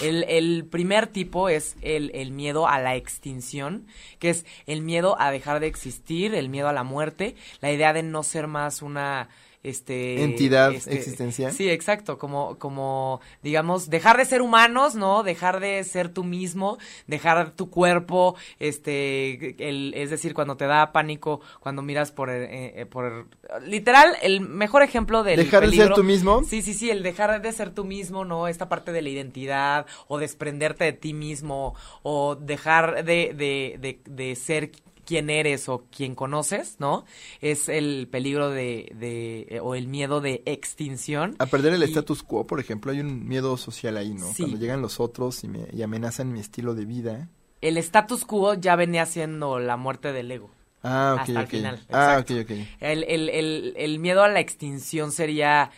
El, primer tipo es el, miedo a la extinción, que es el miedo a dejar de existir, el miedo a la muerte, la idea de no ser más una este entidad este, existencial. Sí, exacto, como como digamos dejar de ser humanos, ¿no? Dejar de ser tú mismo, dejar tu cuerpo, este el es decir, cuando te da pánico cuando miras por eh, eh, por literal el mejor ejemplo del dejar de ser tú mismo. Sí, sí, sí, el dejar de ser tú mismo, ¿no? Esta parte de la identidad o desprenderte de ti mismo o dejar de de de, de ser quién eres o quién conoces, ¿no? Es el peligro de, de eh, o el miedo de extinción. A perder el Y- status quo, por ejemplo, hay un miedo social ahí, ¿no? Sí. Cuando llegan los otros y, me, y amenazan mi estilo de vida. El status quo ya venía siendo la muerte del ego. Ah, ok, Hasta el final, ah, ok, ok. El, el, el, el miedo a la extinción sería,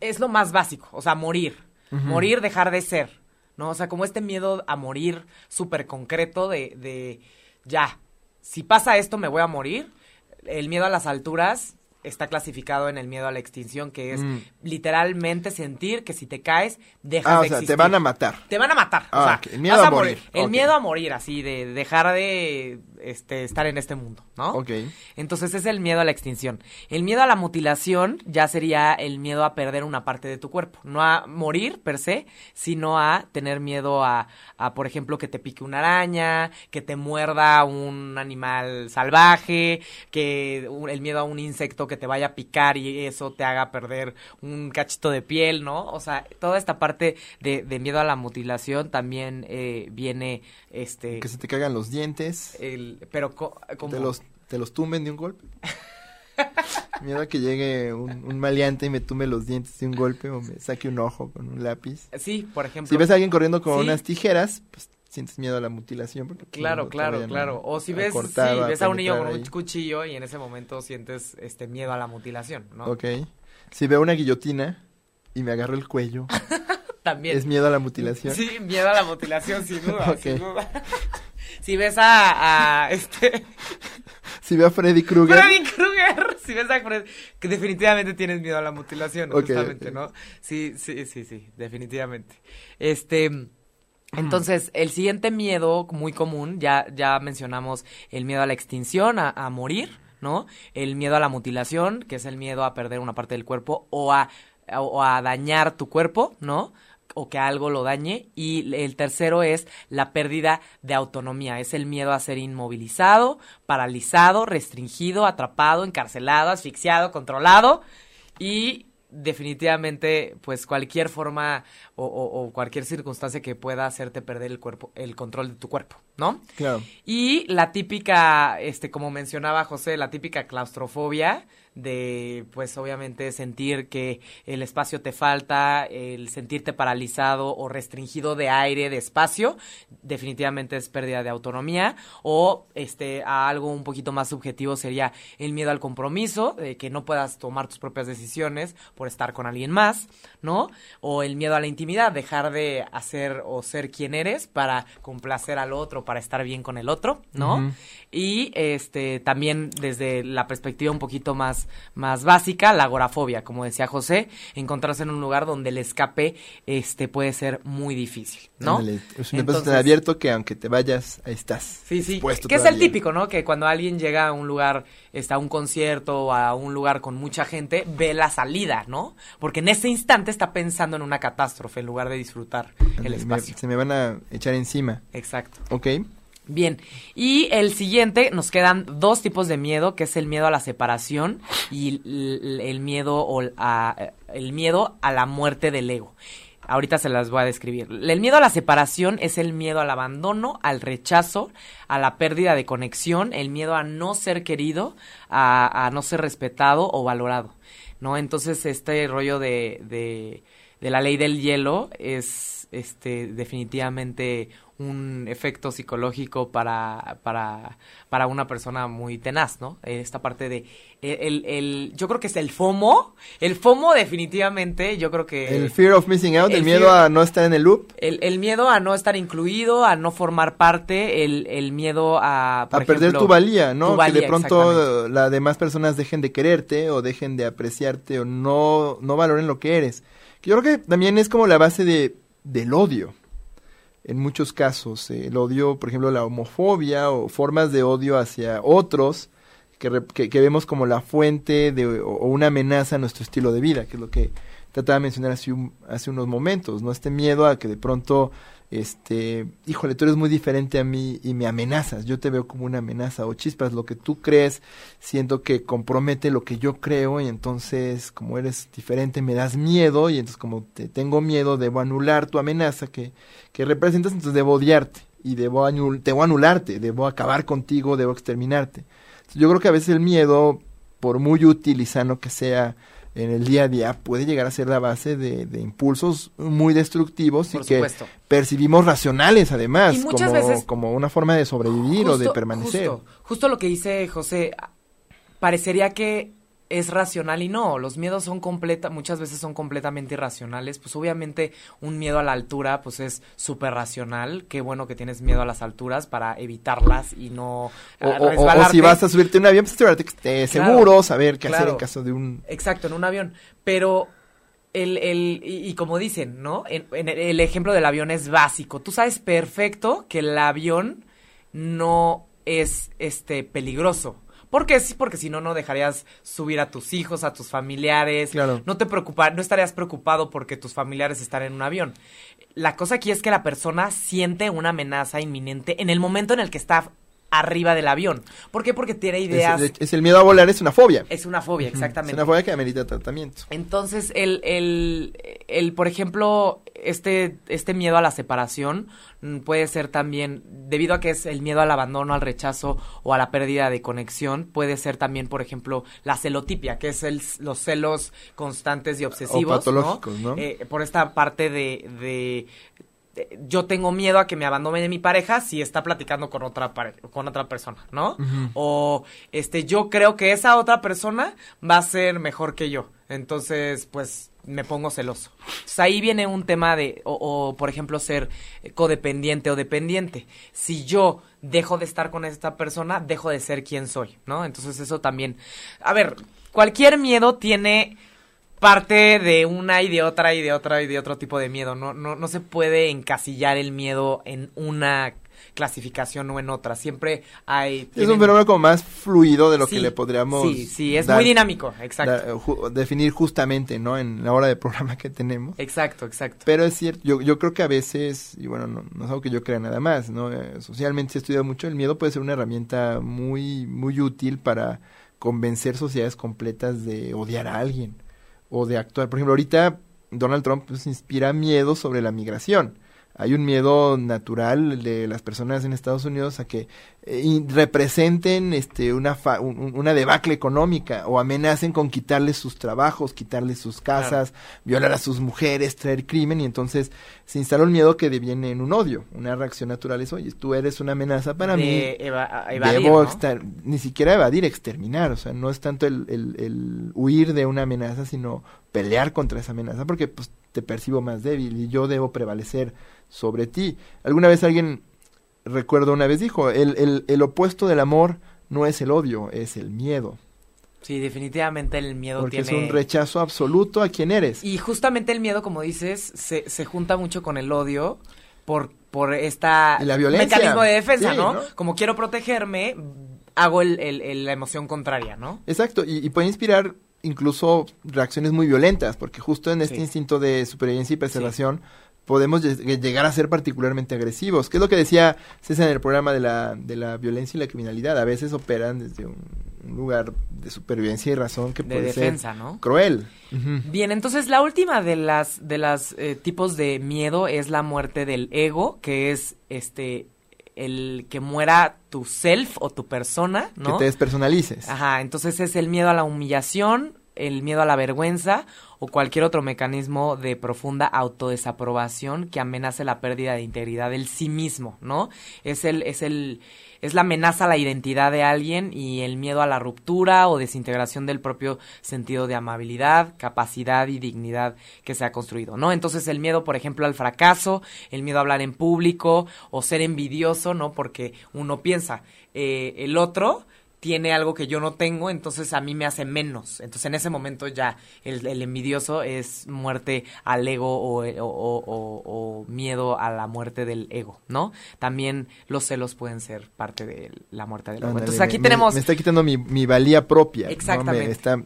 es lo más básico, o sea, morir. Morir, dejar de ser, ¿no? O sea, como este miedo a morir súper concreto de, de, ya, si pasa esto me voy a morir. El miedo a las alturas está clasificado en el miedo a la extinción, que es Mm. literalmente sentir que si te caes, dejas Ah, o de sea, te existir. van a matar. Te van a matar. Ah, o sea, ok. El miedo vas a morir. El miedo a morir, así, de dejar de este, estar en este mundo, ¿no? Ok. Entonces es el miedo a la extinción. El miedo a la mutilación ya sería el miedo a perder una parte de tu cuerpo. No a morir per se, sino a tener miedo a, a, por ejemplo, que te pique una araña, que te muerda un animal salvaje, que el miedo a un insecto que te vaya a picar y eso te haga perder un cachito de piel, ¿no? O sea, toda esta parte de, de miedo a la mutilación también eh, viene, este, Que se te caigan los dientes, el, pero co- como... te los, te los tumben de un golpe. Miedo a que llegue un, un maleante y me tumbe los dientes de un golpe o me saque un ojo con un lápiz. Sí, por ejemplo. Si ves a alguien corriendo con Sí. unas tijeras, pues sientes miedo a la mutilación. Porque, pues, Claro, no claro, claro. O si a ves, cortar sí, o ves a un niño con un cuchillo y en ese momento sientes este miedo a la mutilación, ¿no? Ok. Si veo una guillotina y me agarro el cuello, También. es miedo a la mutilación. Sí, miedo a la mutilación, sin duda, Ok. sin duda. Si ves a, a este Si veo a Freddy Krueger, Freddy Krueger, si ves a Freddy, que definitivamente tienes miedo a la mutilación, justamente. ¿no? Sí, sí, sí, sí, definitivamente. Este, entonces, el siguiente miedo muy común, ya, ya mencionamos el miedo a la extinción, a, a morir, ¿no? El miedo a la mutilación, que es el miedo a perder una parte del cuerpo o a, o a dañar tu cuerpo, ¿no? o que algo lo dañe. Y el tercero es la pérdida de autonomía. Es el miedo a ser inmovilizado, paralizado, restringido, atrapado, encarcelado, asfixiado, controlado. Y definitivamente, pues cualquier forma o, o- o cualquier circunstancia que pueda hacerte perder el cuerpo, el control de tu cuerpo, ¿no? claro. Y la típica, este, como mencionaba José, la típica claustrofobia de, pues obviamente sentir que el espacio te falta, el sentirte paralizado o restringido de aire, de espacio, definitivamente es pérdida de autonomía. O, este, a algo un poquito más subjetivo sería el miedo al compromiso, de que no puedas tomar tus propias decisiones por estar con alguien más, ¿no? O el miedo a la intimidad, dejar de hacer o ser quien eres para complacer al otro, para estar bien con el otro, ¿no? Y este también desde la perspectiva un poquito más, más básica, la agorafobia, como decía José, encontrarse en un lugar donde el escape este puede ser muy difícil, ¿no? Ándale, Es un espacio Entonces- tan abierto que aunque te vayas, ahí estás. Sí, sí, que es el típico, ¿no? Que cuando alguien llega a un lugar, está a un concierto o a un lugar con mucha gente, ve la salida, ¿no? Porque en ese instante está pensando en una catástrofe en lugar de disfrutar el me- espacio. se me van a echar encima. Exacto. Ok. Bien, y el siguiente, nos quedan dos tipos de miedo, que es el miedo a la separación y el, miedo o a, el miedo a la muerte del ego. Ahorita se las voy a describir. El miedo a la separación es el miedo al abandono, al rechazo, a la pérdida de conexión, el miedo a no ser querido, a, no ser respetado o valorado, ¿no? Entonces este rollo de, de la ley del hielo es este definitivamente un efecto psicológico para, para, para una persona muy tenaz, ¿no? Esta parte de el, el, yo creo que es el FOMO, el FOMO definitivamente, yo creo que El fear of missing out, el, el miedo fear- a no estar en el loop, el, el miedo a no estar incluido, a no formar parte, el, el miedo a, por a perder tu valía, ¿no? tu valía, que de pronto eh, las demás personas dejen de quererte o dejen de apreciarte o no, no valoren lo que eres. Yo creo que también es como la base de, del odio. En muchos casos, eh, el odio, por ejemplo, la homofobia o formas de odio hacia otros que, que, que vemos como la fuente de, o, una amenaza a nuestro estilo de vida, que es lo que trataba de mencionar hace, hace unos momentos, ¿no? Este miedo a que de pronto, este, híjole, tú eres muy diferente a mí y me amenazas, yo te veo como una amenaza, o chispas, lo que tú crees, siento que compromete lo que yo creo y entonces como eres diferente me das miedo y entonces como te tengo miedo debo anular tu amenaza que, que representas, entonces debo odiarte. y debo, debo anularte, debo acabar contigo, debo exterminarte. Yo creo que a veces el miedo, por muy útil y sano que sea en el día a día, puede llegar a ser la base de, impulsos muy destructivos y que percibimos racionales además, como, como una forma de sobrevivir o de permanecer. Justo, justo lo que dice José, parecería que es racional y no, los miedos son completa, muchas veces son completamente irracionales, pues obviamente un miedo a la altura pues es súper racional, qué bueno que tienes miedo a las alturas para evitarlas y no o, o, si vas a subirte a un avión, pues que estés seguro, saber qué hacer en caso de un... Exacto, en un avión, pero el, el, y, como dicen, ¿no? En, en el ejemplo del avión es básico, tú sabes perfecto que el avión no es este peligroso ¿Por qué? Sí, porque si no, no dejarías subir a tus hijos, a tus familiares. Claro. No te preocupa, no estarías preocupado porque tus familiares están en un avión. La cosa aquí es que la persona siente una amenaza inminente en el momento en el que está arriba del avión. ¿Por qué? Porque tiene ideas. Es, el miedo a volar, es una fobia. Es una fobia, exactamente. Es una fobia que amerita tratamiento. Entonces, el, el, el, por ejemplo, este, este miedo a la separación mm, puede ser también, debido a que es el miedo al abandono, al rechazo o a la pérdida de conexión, puede ser también, por ejemplo, la celotipia, que es el, los celos constantes y obsesivos. patológicos, ¿no? Eh, por esta parte de, de yo tengo miedo a que me abandone mi pareja si está platicando con otra con otra persona, ¿no? O este yo creo que esa otra persona va a ser mejor que yo. Entonces, pues me pongo celoso. Entonces, ahí viene un tema de o, o por ejemplo ser codependiente o dependiente. Si yo dejo de estar con esta persona, dejo de ser quien soy, ¿no? Entonces, eso también A ver, cualquier miedo tiene parte de una y de otra y de otra y de otro tipo de miedo. No, no, no se puede encasillar el miedo en una clasificación o en otra. Siempre hay... Es un fenómeno como más fluido de lo que le podríamos... Sí, sí, es muy dinámico, exacto. definir justamente, ¿no? En la hora de programa que tenemos. Exacto, exacto. Pero es cierto, yo, yo creo que a veces, y bueno, no, no es algo que yo crea nada más, ¿no? Eh, socialmente se estudia mucho, el miedo puede ser una herramienta muy, muy útil para convencer sociedades completas de odiar a alguien o de actuar. Por ejemplo, ahorita Donald Trump pues, inspira miedo sobre la migración hay un miedo natural de las personas en Estados Unidos a que eh, representen este una una debacle económica o amenacen con quitarles sus trabajos, quitarles sus casas, violar a sus mujeres, traer crimen y entonces se instala un miedo que deviene en un odio, una reacción natural es, oye, tú eres una amenaza para mí, debo ni siquiera evadir, exterminar, o sea, no es tanto el, el, el huir de una amenaza, sino pelear contra esa amenaza porque pues te percibo más débil y yo debo prevalecer sobre ti. Alguna vez alguien, recuerdo una vez dijo, el, el, el opuesto del amor no es el odio, es el miedo. Sí, definitivamente el miedo Porque es un rechazo absoluto a quien eres. Y justamente el miedo, como dices, se, se junta mucho con el odio por, por esta la violencia. mecanismo de defensa, ¿no? Como quiero protegerme, hago el, el, la emoción contraria, ¿no? Exacto, y, puede inspirar incluso reacciones muy violentas, porque justo en este instinto de supervivencia y preservación podemos llegar a ser particularmente agresivos. ¿Qué es lo que decía César en el programa de la, de la violencia y la criminalidad? A veces operan desde un, lugar de supervivencia y razón que puede defensa, ser ¿no? cruel. Bien, entonces la última de las de las eh, tipos de miedo es la muerte del ego, que es este el que muera tu self o tu persona, ¿no? Que te despersonalices. Ajá, entonces es el miedo a la humillación, el miedo a la vergüenza o cualquier otro mecanismo de profunda autodesaprobación que amenace la pérdida de integridad del sí mismo, ¿no? Es el, es el, es la amenaza a la identidad de alguien y el miedo a la ruptura o desintegración del propio sentido de amabilidad, capacidad y dignidad que se ha construido, ¿no? Entonces el miedo, por ejemplo, al fracaso, el miedo a hablar en público o ser envidioso, ¿no? Porque uno piensa, eh, el otro tiene algo que yo no tengo, entonces a mí me hace menos. Entonces en ese momento ya el, envidioso es muerte al ego o, o, miedo a la muerte del ego, ¿no? También los celos pueden ser parte de la muerte del ego. entonces aquí tenemos... Me, está quitando mi, mi valía propia. Exactamente. está,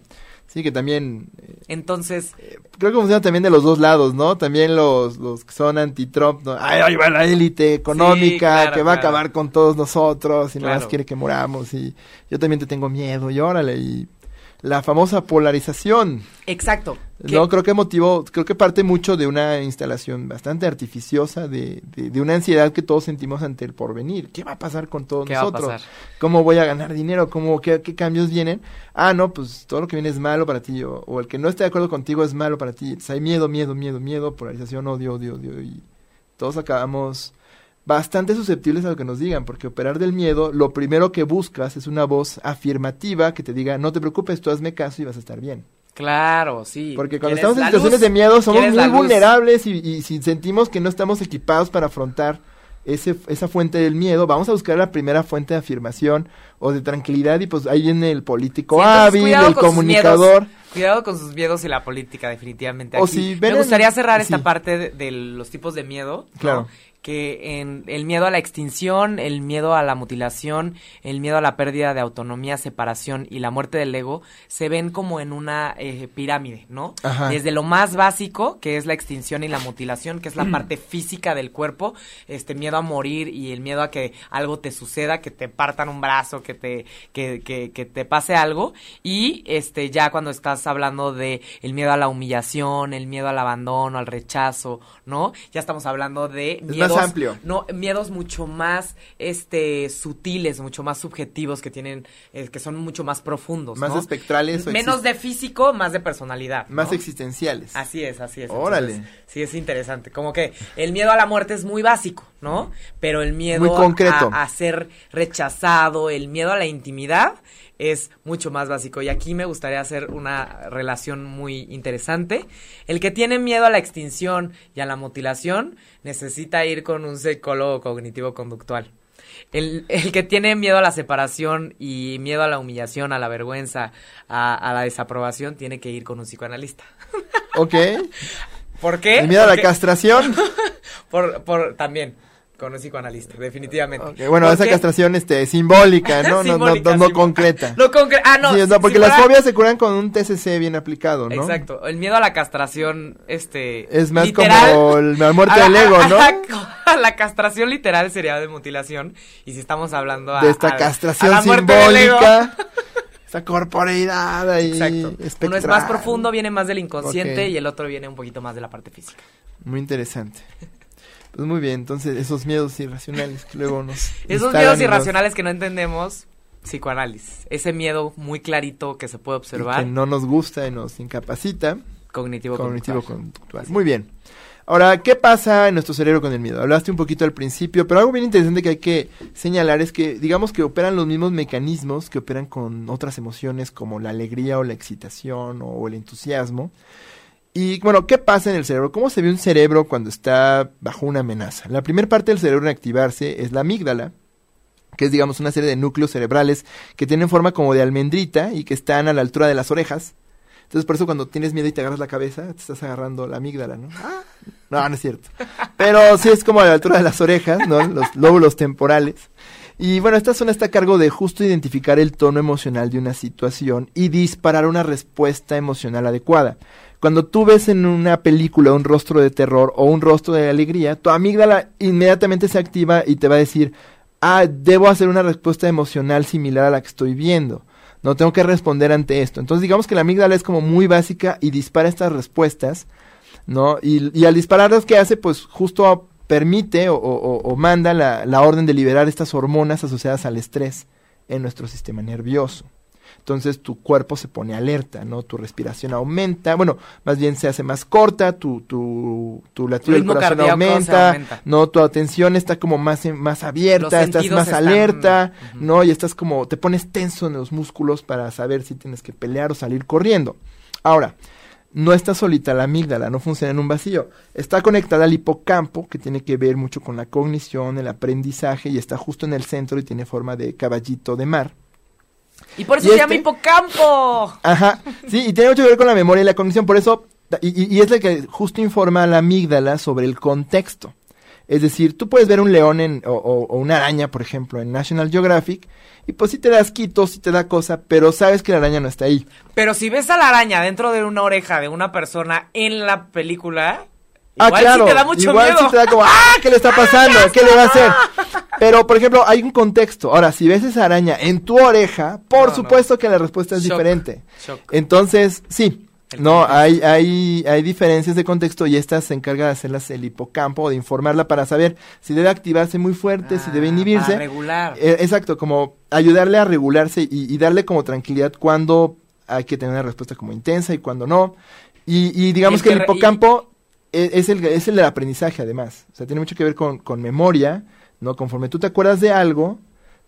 Sí, que también... Eh, Entonces... Eh, creo que funciona también de los dos lados, ¿no? También los, los que son anti-Trump, ¿no? Ay, ahí va la élite económica que va a acabar con todos nosotros y nada más quiere que moramos y yo también te tengo miedo y órale y... la famosa polarización. Exacto. No, creo que motivó, creo que parte mucho de una instalación bastante artificiosa, de, de, una ansiedad que todos sentimos ante el porvenir. ¿Qué va a pasar con todos nosotros? ¿Cómo voy a ganar dinero? ¿Cómo, qué, qué, cambios vienen? Ah, no, pues todo lo que viene es malo para ti, o, o el que no esté de acuerdo contigo es malo para ti. Hay miedo, miedo, miedo, miedo, polarización, odio, odio, odio, y todos acabamos bastante susceptibles a lo que nos digan, porque operar del miedo, lo primero que buscas es una voz afirmativa que te diga, no te preocupes, tú hazme caso y vas a estar bien. Claro, sí. Porque cuando estamos en situaciones de miedo somos muy vulnerables y, y, si sentimos que no estamos equipados para afrontar ese, esa fuente del miedo, vamos a buscar la primera fuente de afirmación o de tranquilidad y pues ahí viene el político hábil, el comunicador. Cuidado con sus miedos y la política, definitivamente. Aquí. Me gustaría cerrar esta parte de, los tipos de miedo. Claro que en el miedo a la extinción, el miedo a la mutilación, el miedo a la pérdida de autonomía, separación y la muerte del ego se ven como en una eh, pirámide, ¿no? Desde lo más básico, que es la extinción y la mutilación, que es la parte física del cuerpo, este miedo a morir y el miedo a que algo te suceda, que te partan un brazo, que te que, que, que te pase algo y este ya cuando estás hablando de el miedo a la humillación, el miedo al abandono, al rechazo, ¿no? Ya estamos hablando de miedos, amplio. No, miedos mucho más este sutiles, mucho más subjetivos que tienen eh, que son mucho más profundos, Más espectrales Menos de físico, más de personalidad, Más existenciales. Así es, así es. Órale. sí es interesante, como que el miedo a la muerte es muy básico, ¿no? Pero el miedo a ser rechazado, el miedo a la intimidad es mucho más básico. Y aquí me gustaría hacer una relación muy interesante. El que tiene miedo a la extinción y a la mutilación necesita ir con un psicólogo cognitivo-conductual. El, el, que tiene miedo a la separación y miedo a la humillación, a la vergüenza, a, la desaprobación, tiene que ir con un psicoanalista. Ok. ¿Por qué? ¿El miedo a la castración? por, por, también con un psicoanalista, definitivamente. bueno, esa castración este simbólica, ¿no? no, no, no, concreta. No concreta. Ah, no. porque las fobias se curan con un TCC bien aplicado, ¿no? Exacto. El miedo a la castración, este. Es más como la muerte del ego, ¿no? la, castración literal sería de mutilación. Y si estamos hablando de esta castración simbólica. esa corporeidad ahí. Exacto. Uno es más profundo, viene más del inconsciente y el otro viene un poquito más de la parte física. Muy interesante. Pues muy bien, entonces esos miedos irracionales que luego nos... esos miedos irracionales que no entendemos, psicoanálisis. Ese miedo muy clarito que se puede observar. que no nos gusta y nos incapacita. Cognitivo, Cognitivo conductual. Muy bien. Ahora, ¿qué pasa en nuestro cerebro con el miedo? Hablaste un poquito al principio, pero algo bien interesante que hay que señalar es que, digamos que operan los mismos mecanismos que operan con otras emociones como la alegría o la excitación o el entusiasmo. Y bueno, ¿qué pasa en el cerebro? ¿Cómo se ve un cerebro cuando está bajo una amenaza? La primera parte del cerebro en activarse es la amígdala, que es digamos una serie de núcleos cerebrales que tienen forma como de almendrita y que están a la altura de las orejas. Entonces por eso cuando tienes miedo y te agarras la cabeza, te estás agarrando la amígdala, ¿no? Ah, no, no es cierto. Pero sí es como a la altura de las orejas, ¿no? Los lóbulos temporales. Y bueno, esta zona está a cargo de justo identificar el tono emocional de una situación y disparar una respuesta emocional adecuada. Cuando tú ves en una película un rostro de terror o un rostro de alegría, tu amígdala inmediatamente se activa y te va a decir, ah, debo hacer una respuesta emocional similar a la que estoy viendo. No tengo que responder ante esto. Entonces digamos que la amígdala es como muy básica y dispara estas respuestas, ¿no? Y, y al dispararlas, ¿qué hace? Pues justo permite o, manda la, la orden de liberar estas hormonas asociadas al estrés en nuestro sistema nervioso entonces tu cuerpo se pone alerta, ¿no? Tu respiración aumenta, bueno, más bien se hace más corta, tu, tu, tu latido del corazón aumenta, ¿no? Tu atención está como más, más abierta, estás más alerta, ¿no? Y estás como, te pones tenso en los músculos para saber si tienes que pelear o salir corriendo. Ahora, no está solita la amígdala, no funciona en un vacío. Está conectada al hipocampo, que tiene que ver mucho con la cognición, el aprendizaje, y está justo en el centro y tiene forma de caballito de mar. Y por eso se llama este hipocampo. Ajá, sí, y tiene mucho que ver con la memoria y la cognición, por eso, y, y es la que justo informa a la amígdala sobre el contexto. Es decir, tú puedes ver un león en, o, o, una araña, por ejemplo, en National Geographic, y pues sí te das quitos, sí te da cosa, pero sabes que la araña no está ahí. Pero si ves a la araña dentro de una oreja de una persona en la película, Ah, igual claro. Sí te da mucho igual miedo. sí te da como, ¡ah! ¿Qué le está pasando? ¿Qué le va a hacer? Pero, por ejemplo, hay un contexto. Ahora, si ves esa araña en tu oreja, por supuesto que la respuesta es diferente. Entonces, sí, no, hay, hay, hay diferencias de contexto y esta se encarga de hacerlas el hipocampo, de informarla para saber si debe activarse muy fuerte, si debe ah, inhibirse. Para regular. Eh, exacto, como ayudarle a regularse y, darle como tranquilidad cuando hay que tener una respuesta como intensa y cuando no. Y, digamos que, el hipocampo e, es, el, es el del aprendizaje además. O sea, tiene mucho que ver con, con memoria, ¿no? Conforme tú te acuerdas de algo,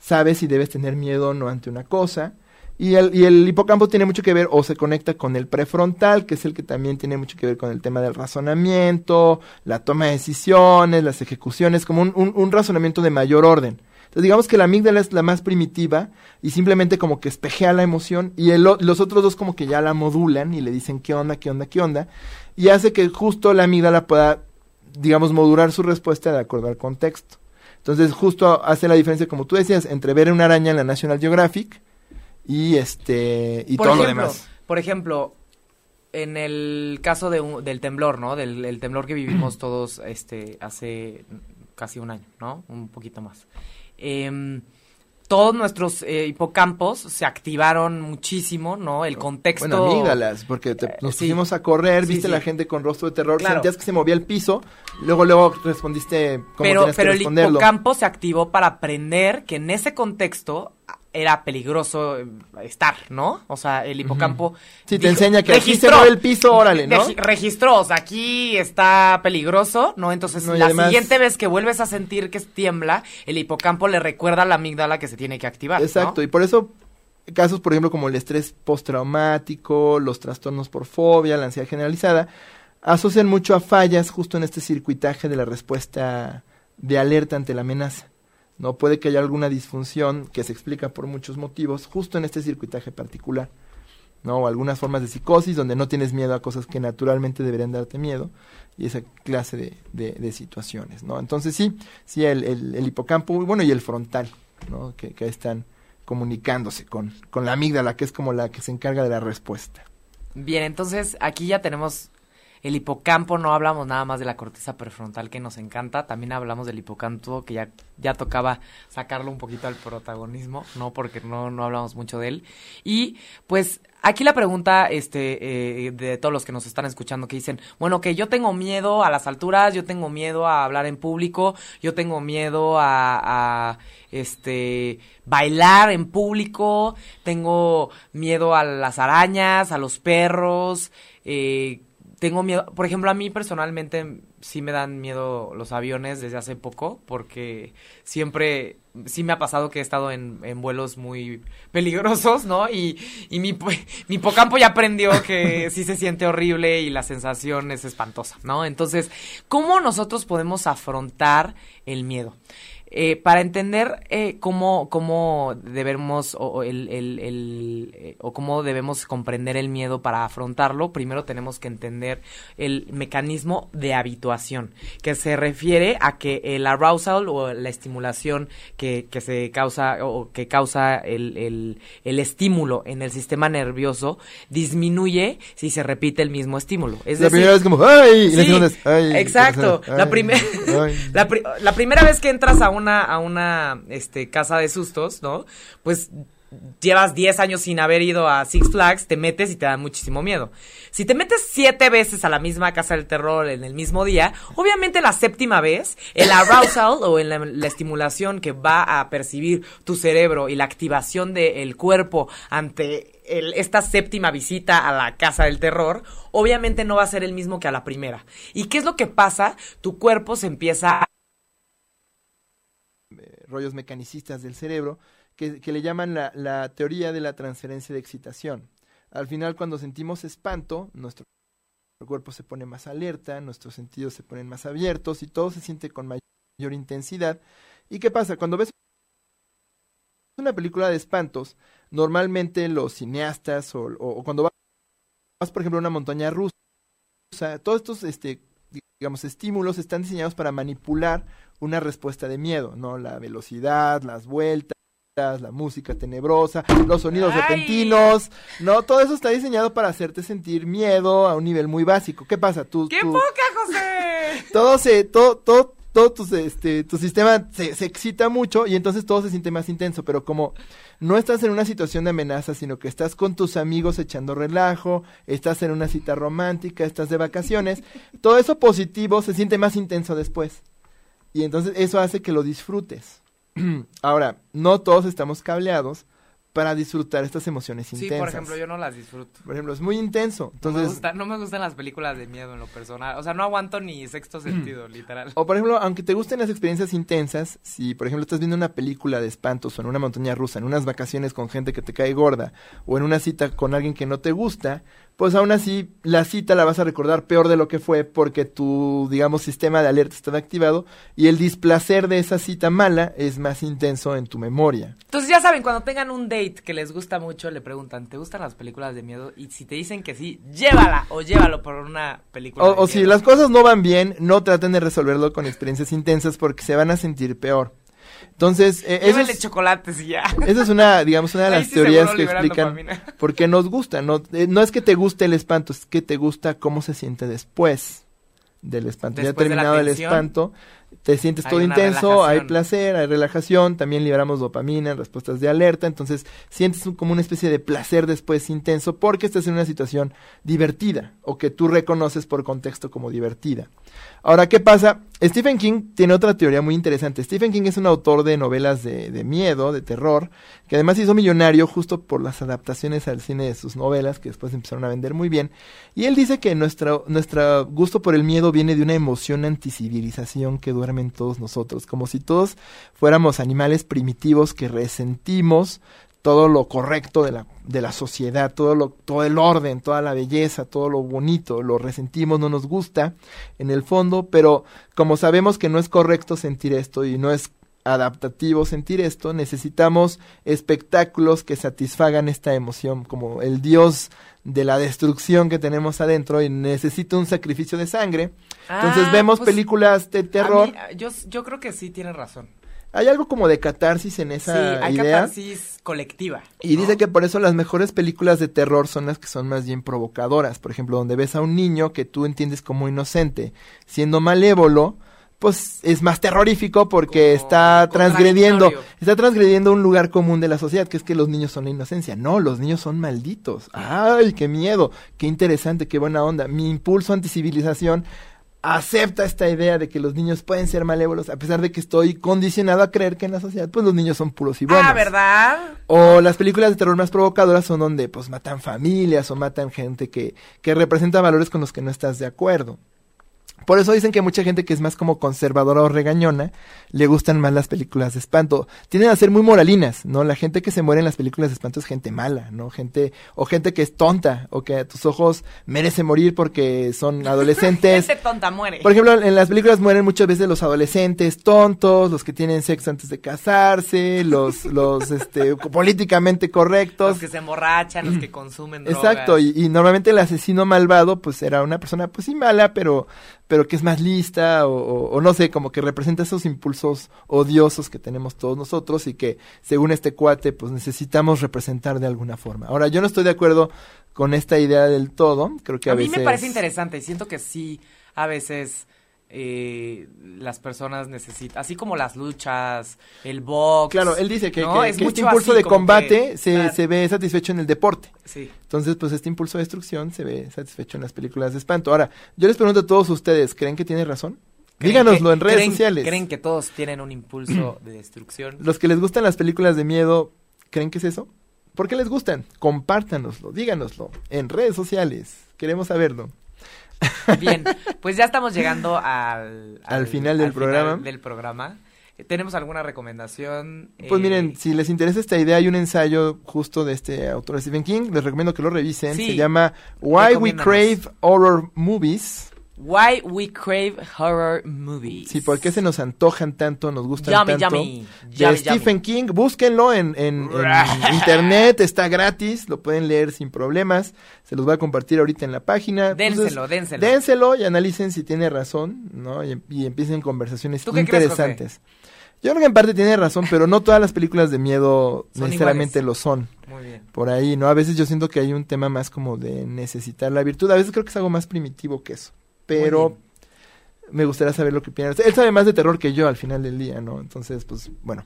sabes si debes tener miedo o no ante una cosa y el, y el hipocampo tiene mucho que ver o se conecta con el prefrontal, que es el que también tiene mucho que ver con el tema del razonamiento, la toma de decisiones, las ejecuciones, como un, un, razonamiento de mayor orden. Entonces digamos que la amígdala es la más primitiva y simplemente como que espejea la emoción y los otros dos como que ya la modulan y le dicen qué onda, qué onda, qué onda y hace que justo la amígdala pueda, digamos, modular su respuesta de acuerdo al contexto. Entonces justo hace la diferencia, como tú decías, entre ver una araña en la National Geographic y este y todo lo demás. Por ejemplo, en el caso de del temblor, ¿no? Del temblor que vivimos todos este hace casi un año, ¿no? Un poquito más. Em, todos nuestros eh, hipocampos se activaron muchísimo, ¿no? El contexto. Bueno, amígdalas, porque eh, nos pusimos a correr, viste la gente con rostro de terror, sentías que se movía el piso, luego luego respondiste como pero, pero el hipocampo se activó para aprender que en ese contexto era peligroso eh, estar, ¿no? O sea, el hipocampo... Sí, te enseña que aquí se mueve el piso, órale, ¿no? Registró, o sea, aquí está peligroso, ¿no? Entonces, la siguiente vez que vuelves a sentir que tiembla, el hipocampo le recuerda a la amígdala que se tiene que activar, Exacto, y por eso casos, por ejemplo, como el estrés postraumático, los trastornos por fobia, la ansiedad generalizada, asocian mucho a fallas justo en este circuitaje de la respuesta de alerta ante la amenaza. ¿No? Puede que haya alguna disfunción que se explica por muchos motivos, justo en este circuitaje particular, ¿no? O algunas formas de psicosis donde no tienes miedo a cosas que naturalmente deberían darte miedo, y esa clase de, de, situaciones, ¿no? Entonces sí, sí, el, el, hipocampo, bueno, y el frontal, ¿no? Que, que están comunicándose con, con la amígdala, que es como la que se encarga de la respuesta. Bien, entonces aquí ya tenemos el hipocampo, no hablamos nada más de la corteza prefrontal que nos encanta, también hablamos del hipocampo que ya, ya tocaba sacarlo un poquito al protagonismo, ¿no? Porque no, no hablamos mucho de él. Y pues aquí la pregunta este, eh, de todos los que nos están escuchando que dicen, bueno, que yo tengo miedo a las alturas, yo tengo miedo a hablar en público, yo tengo miedo a, a este bailar en público, tengo miedo a las arañas, a los perros, eh, tengo miedo, por ejemplo, a mí personalmente sí me dan miedo los aviones desde hace poco, porque siempre, sí me ha pasado que he estado en, vuelos muy peligrosos, ¿no? Y, y mi, mi hipocampo ya aprendió que sí se siente horrible y la sensación es espantosa, ¿no? Entonces, ¿cómo nosotros podemos afrontar el miedo? Eh, para entender eh, cómo, cómo debemos o, el, el, eh, o cómo debemos comprender el miedo para afrontarlo, primero tenemos que entender el mecanismo de habituación, que se refiere a que el arousal o la estimulación que, que se causa o que causa el, el, el estímulo en el sistema nervioso disminuye si se repite el mismo estímulo. Es la primera vez como ¡ay! exacto. la, la, la primera vez que entras a un a una este, casa de sustos, ¿no? Pues llevas 10 años sin haber ido a Six Flags, te metes y te da muchísimo miedo. Si te metes siete veces a la misma casa del terror en el mismo día, obviamente la séptima vez, el arousal o la, estimulación que va a percibir tu cerebro y la activación del cuerpo ante esta séptima visita a la casa del terror, obviamente no va a ser el mismo que a la primera. ¿Y qué es lo que pasa? Tu cuerpo se empieza a rollos mecanicistas del cerebro, que, le llaman la, teoría de la transferencia de excitación. Al final, cuando sentimos espanto, nuestro cuerpo se pone más alerta, nuestros sentidos se ponen más abiertos y todo se siente con mayor intensidad. ¿Y qué pasa? Cuando ves una película de espantos, normalmente los cineastas o, o, cuando vas, por ejemplo, a una montaña rusa, todos estos este, digamos, estímulos están diseñados para manipular una respuesta de miedo, ¿no? La velocidad, las vueltas, la música tenebrosa, los sonidos repentinos, ¿no? Todo eso está diseñado para hacerte sentir miedo a un nivel muy básico. ¿Qué pasa? Tú, ¡Qué poca, José! todo se, todo, todo, todo tu, este, tu sistema se, se excita mucho y entonces todo se siente más intenso, pero como no estás en una situación de amenaza, sino que estás con tus amigos echando relajo, estás en una cita romántica, estás de vacaciones, todo eso positivo se siente más intenso después. Y entonces eso hace que lo disfrutes. Ahora, no todos estamos cableados para disfrutar estas emociones Sí, intensas. por ejemplo, yo no las disfruto. Por ejemplo, es muy intenso. No me, Entonces, gusta- no me gustan las películas de miedo en lo personal. O sea, no aguanto ni sexto sentido, literal. o por ejemplo, aunque te gusten las experiencias intensas, si por ejemplo estás viendo una película de espantos o en una montaña rusa, en unas vacaciones con gente que te cae gorda, o en una cita con alguien que no te gusta, pues aún así la cita la vas a recordar peor de lo que fue porque tu, digamos, sistema de alerta estaba activado y el displacer de esa cita mala es más intenso en tu memoria. Entonces ya saben, cuando tengan un date que les gusta mucho, le preguntan, ¿te gustan las películas de miedo? Y si te dicen que sí, llévala o llévalo por una película. de O, o si las cosas no van bien, no traten de resolverlo con experiencias intensas porque se van a sentir peor. Entonces, eh, eso es, chocolates y ya. esa es una, digamos, una de las sí teorías que explican dopamina. por qué nos gusta. No, Eh, no es que te guste el espanto, es que te gusta cómo se siente después del espanto. ya Después terminado el espanto, te sientes hay todo intenso, hay placer, hay relajación, también liberamos dopamina, respuestas de alerta, entonces sientes un- como una especie de placer después intenso porque estás en una situación divertida o que tú reconoces por contexto como divertida. Ahora, ¿qué pasa? Stephen King tiene otra teoría muy interesante. Stephen King es un autor de novelas de, de miedo, de terror, que además hizo millonario justo por las adaptaciones al cine de sus novelas, que después empezaron a vender muy bien. Y él dice que nuestro, nuestro gusto por el miedo viene de una emoción anticivilización que duerme en todos nosotros, como si todos fuéramos animales primitivos que resentimos todo lo correcto de la, de la sociedad, todo, lo, todo el orden, toda la belleza, todo lo bonito, lo resentimos, no nos gusta en el fondo, pero como sabemos que no es correcto sentir esto y no es adaptativo sentir esto, necesitamos espectáculos que satisfagan esta emoción, como el dios de la destrucción que tenemos adentro y necesita un sacrificio de sangre. Entonces Ah, vemos pues, películas de terror. mí, yo, yo creo que sí tienes razón. Hay algo como de catarsis en Sí, esa hay idea. catarsis colectiva. Y ¿no? dice que por eso las mejores películas de terror son las que son más bien provocadoras. Por ejemplo, donde ves a un niño que tú entiendes como inocente, siendo malévolo, pues es más terrorífico porque Como está transgrediendo, está transgrediendo un lugar común de la sociedad, que es que los niños son la inocencia. No, los niños son malditos. Ay, qué miedo, qué interesante, qué buena onda. Mi impulso anticivilización acepta esta idea de que los niños pueden ser malévolos, a pesar de que estoy condicionado a creer que en la sociedad, pues los niños son puros y buenos. Ah, ¿verdad? O las películas de terror más provocadoras son donde pues matan familias o matan gente que, que representa valores con los que no estás de acuerdo. Por eso dicen que mucha gente que es más como conservadora o regañona le gustan más las películas de espanto. Tienden a ser muy moralinas, ¿no? La gente que se muere en las películas de espanto es gente mala, ¿no? Gente o gente que es tonta o que a tus ojos merece morir porque son adolescentes. Gente tonta muere. Por ejemplo, en las películas mueren muchas veces los adolescentes tontos, los que tienen sexo antes de casarse, los, los, este, políticamente correctos. los que se emborrachan, los que consumen drogas. Exacto, y, y normalmente el asesino malvado, pues era una persona, pues sí mala, pero, pero que es más lista, o, o- o no sé, como que representa esos impulsos odiosos que tenemos todos nosotros y que, según este cuate, pues necesitamos representar de alguna forma. Ahora, yo no estoy de acuerdo con esta idea del todo, creo que a, a mí veces... me parece interesante. Siento que sí, a veces eh, las personas necesitan, así como las luchas, el box. Claro, él dice que, ¿no? que- Es que este mucho impulso de combate que- se, claro. se ve satisfecho en el deporte. Sí. Entonces, pues este impulso de destrucción se ve satisfecho en las películas de espanto. Ahora, yo les pregunto a todos ustedes, ¿creen que tiene razón? ¿Creen Díganoslo que- en redes creen- sociales. ¿Creen que todos tienen un impulso de destrucción? Los que les gustan las películas de miedo, ¿creen que es eso? ¿Por qué les gustan? Compártanoslo, díganoslo en redes sociales. Queremos saberlo. Bien, pues ya estamos llegando al, Al final del programa. del programa. Eh, ¿Tenemos alguna recomendación? Pues Eh, miren, si les interesa esta idea, hay un ensayo justo de este autor Stephen King. Les recomiendo que lo revisen. Sí. Se llama Why We. Crave Horror Movies. Why We Crave Horror Movies. Sí, ¿por qué se nos antojan tanto, nos gustan Yummy, tanto? yummy, de yummy, Stephen King, búsquenlo en, en- en internet, está gratis, lo pueden leer sin problemas, se los voy a compartir ahorita en la página. Dénselo, dénselo. Dénselo y analicen si tiene razón, ¿no? Y, y empiecen conversaciones ¿Tú qué crees, interesantes. Yo creo que en parte tiene razón, pero no todas las películas de miedo Son necesariamente iguales. lo son. Muy bien. Por ahí, ¿no? A veces yo siento que hay un tema más como de necesitar la virtud. A veces creo que es algo más primitivo que eso. Pero, me gustaría saber lo que piensa. Él sabe más de terror que yo al final del día, ¿no? Entonces, pues bueno.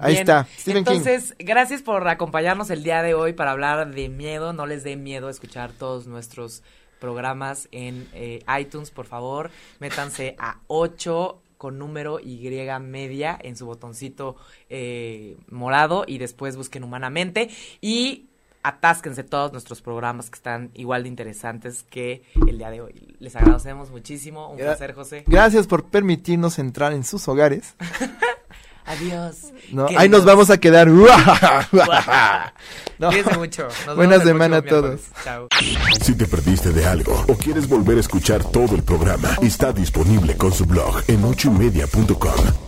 Ahí Bien. está, Stephen King. Entonces, gracias por acompañarnos el día de hoy para hablar de miedo. No les dé miedo escuchar todos nuestros programas en eh, iTunes, por favor. Métanse a 8 con número Y media en su botoncito eh, morado y después busquen humanamente y atásquense todos nuestros programas que están igual de interesantes que el día de hoy. Les agradecemos muchísimo. Un Gra- placer, José. Gracias por permitirnos entrar en sus hogares. Adiós. Ahí nos vamos a quedar. No. Cuídense mucho. Nos Buena semana a todos. Chao. Si te perdiste de algo o quieres volver a escuchar todo el programa, está disponible con su blog en ochoymedia.com.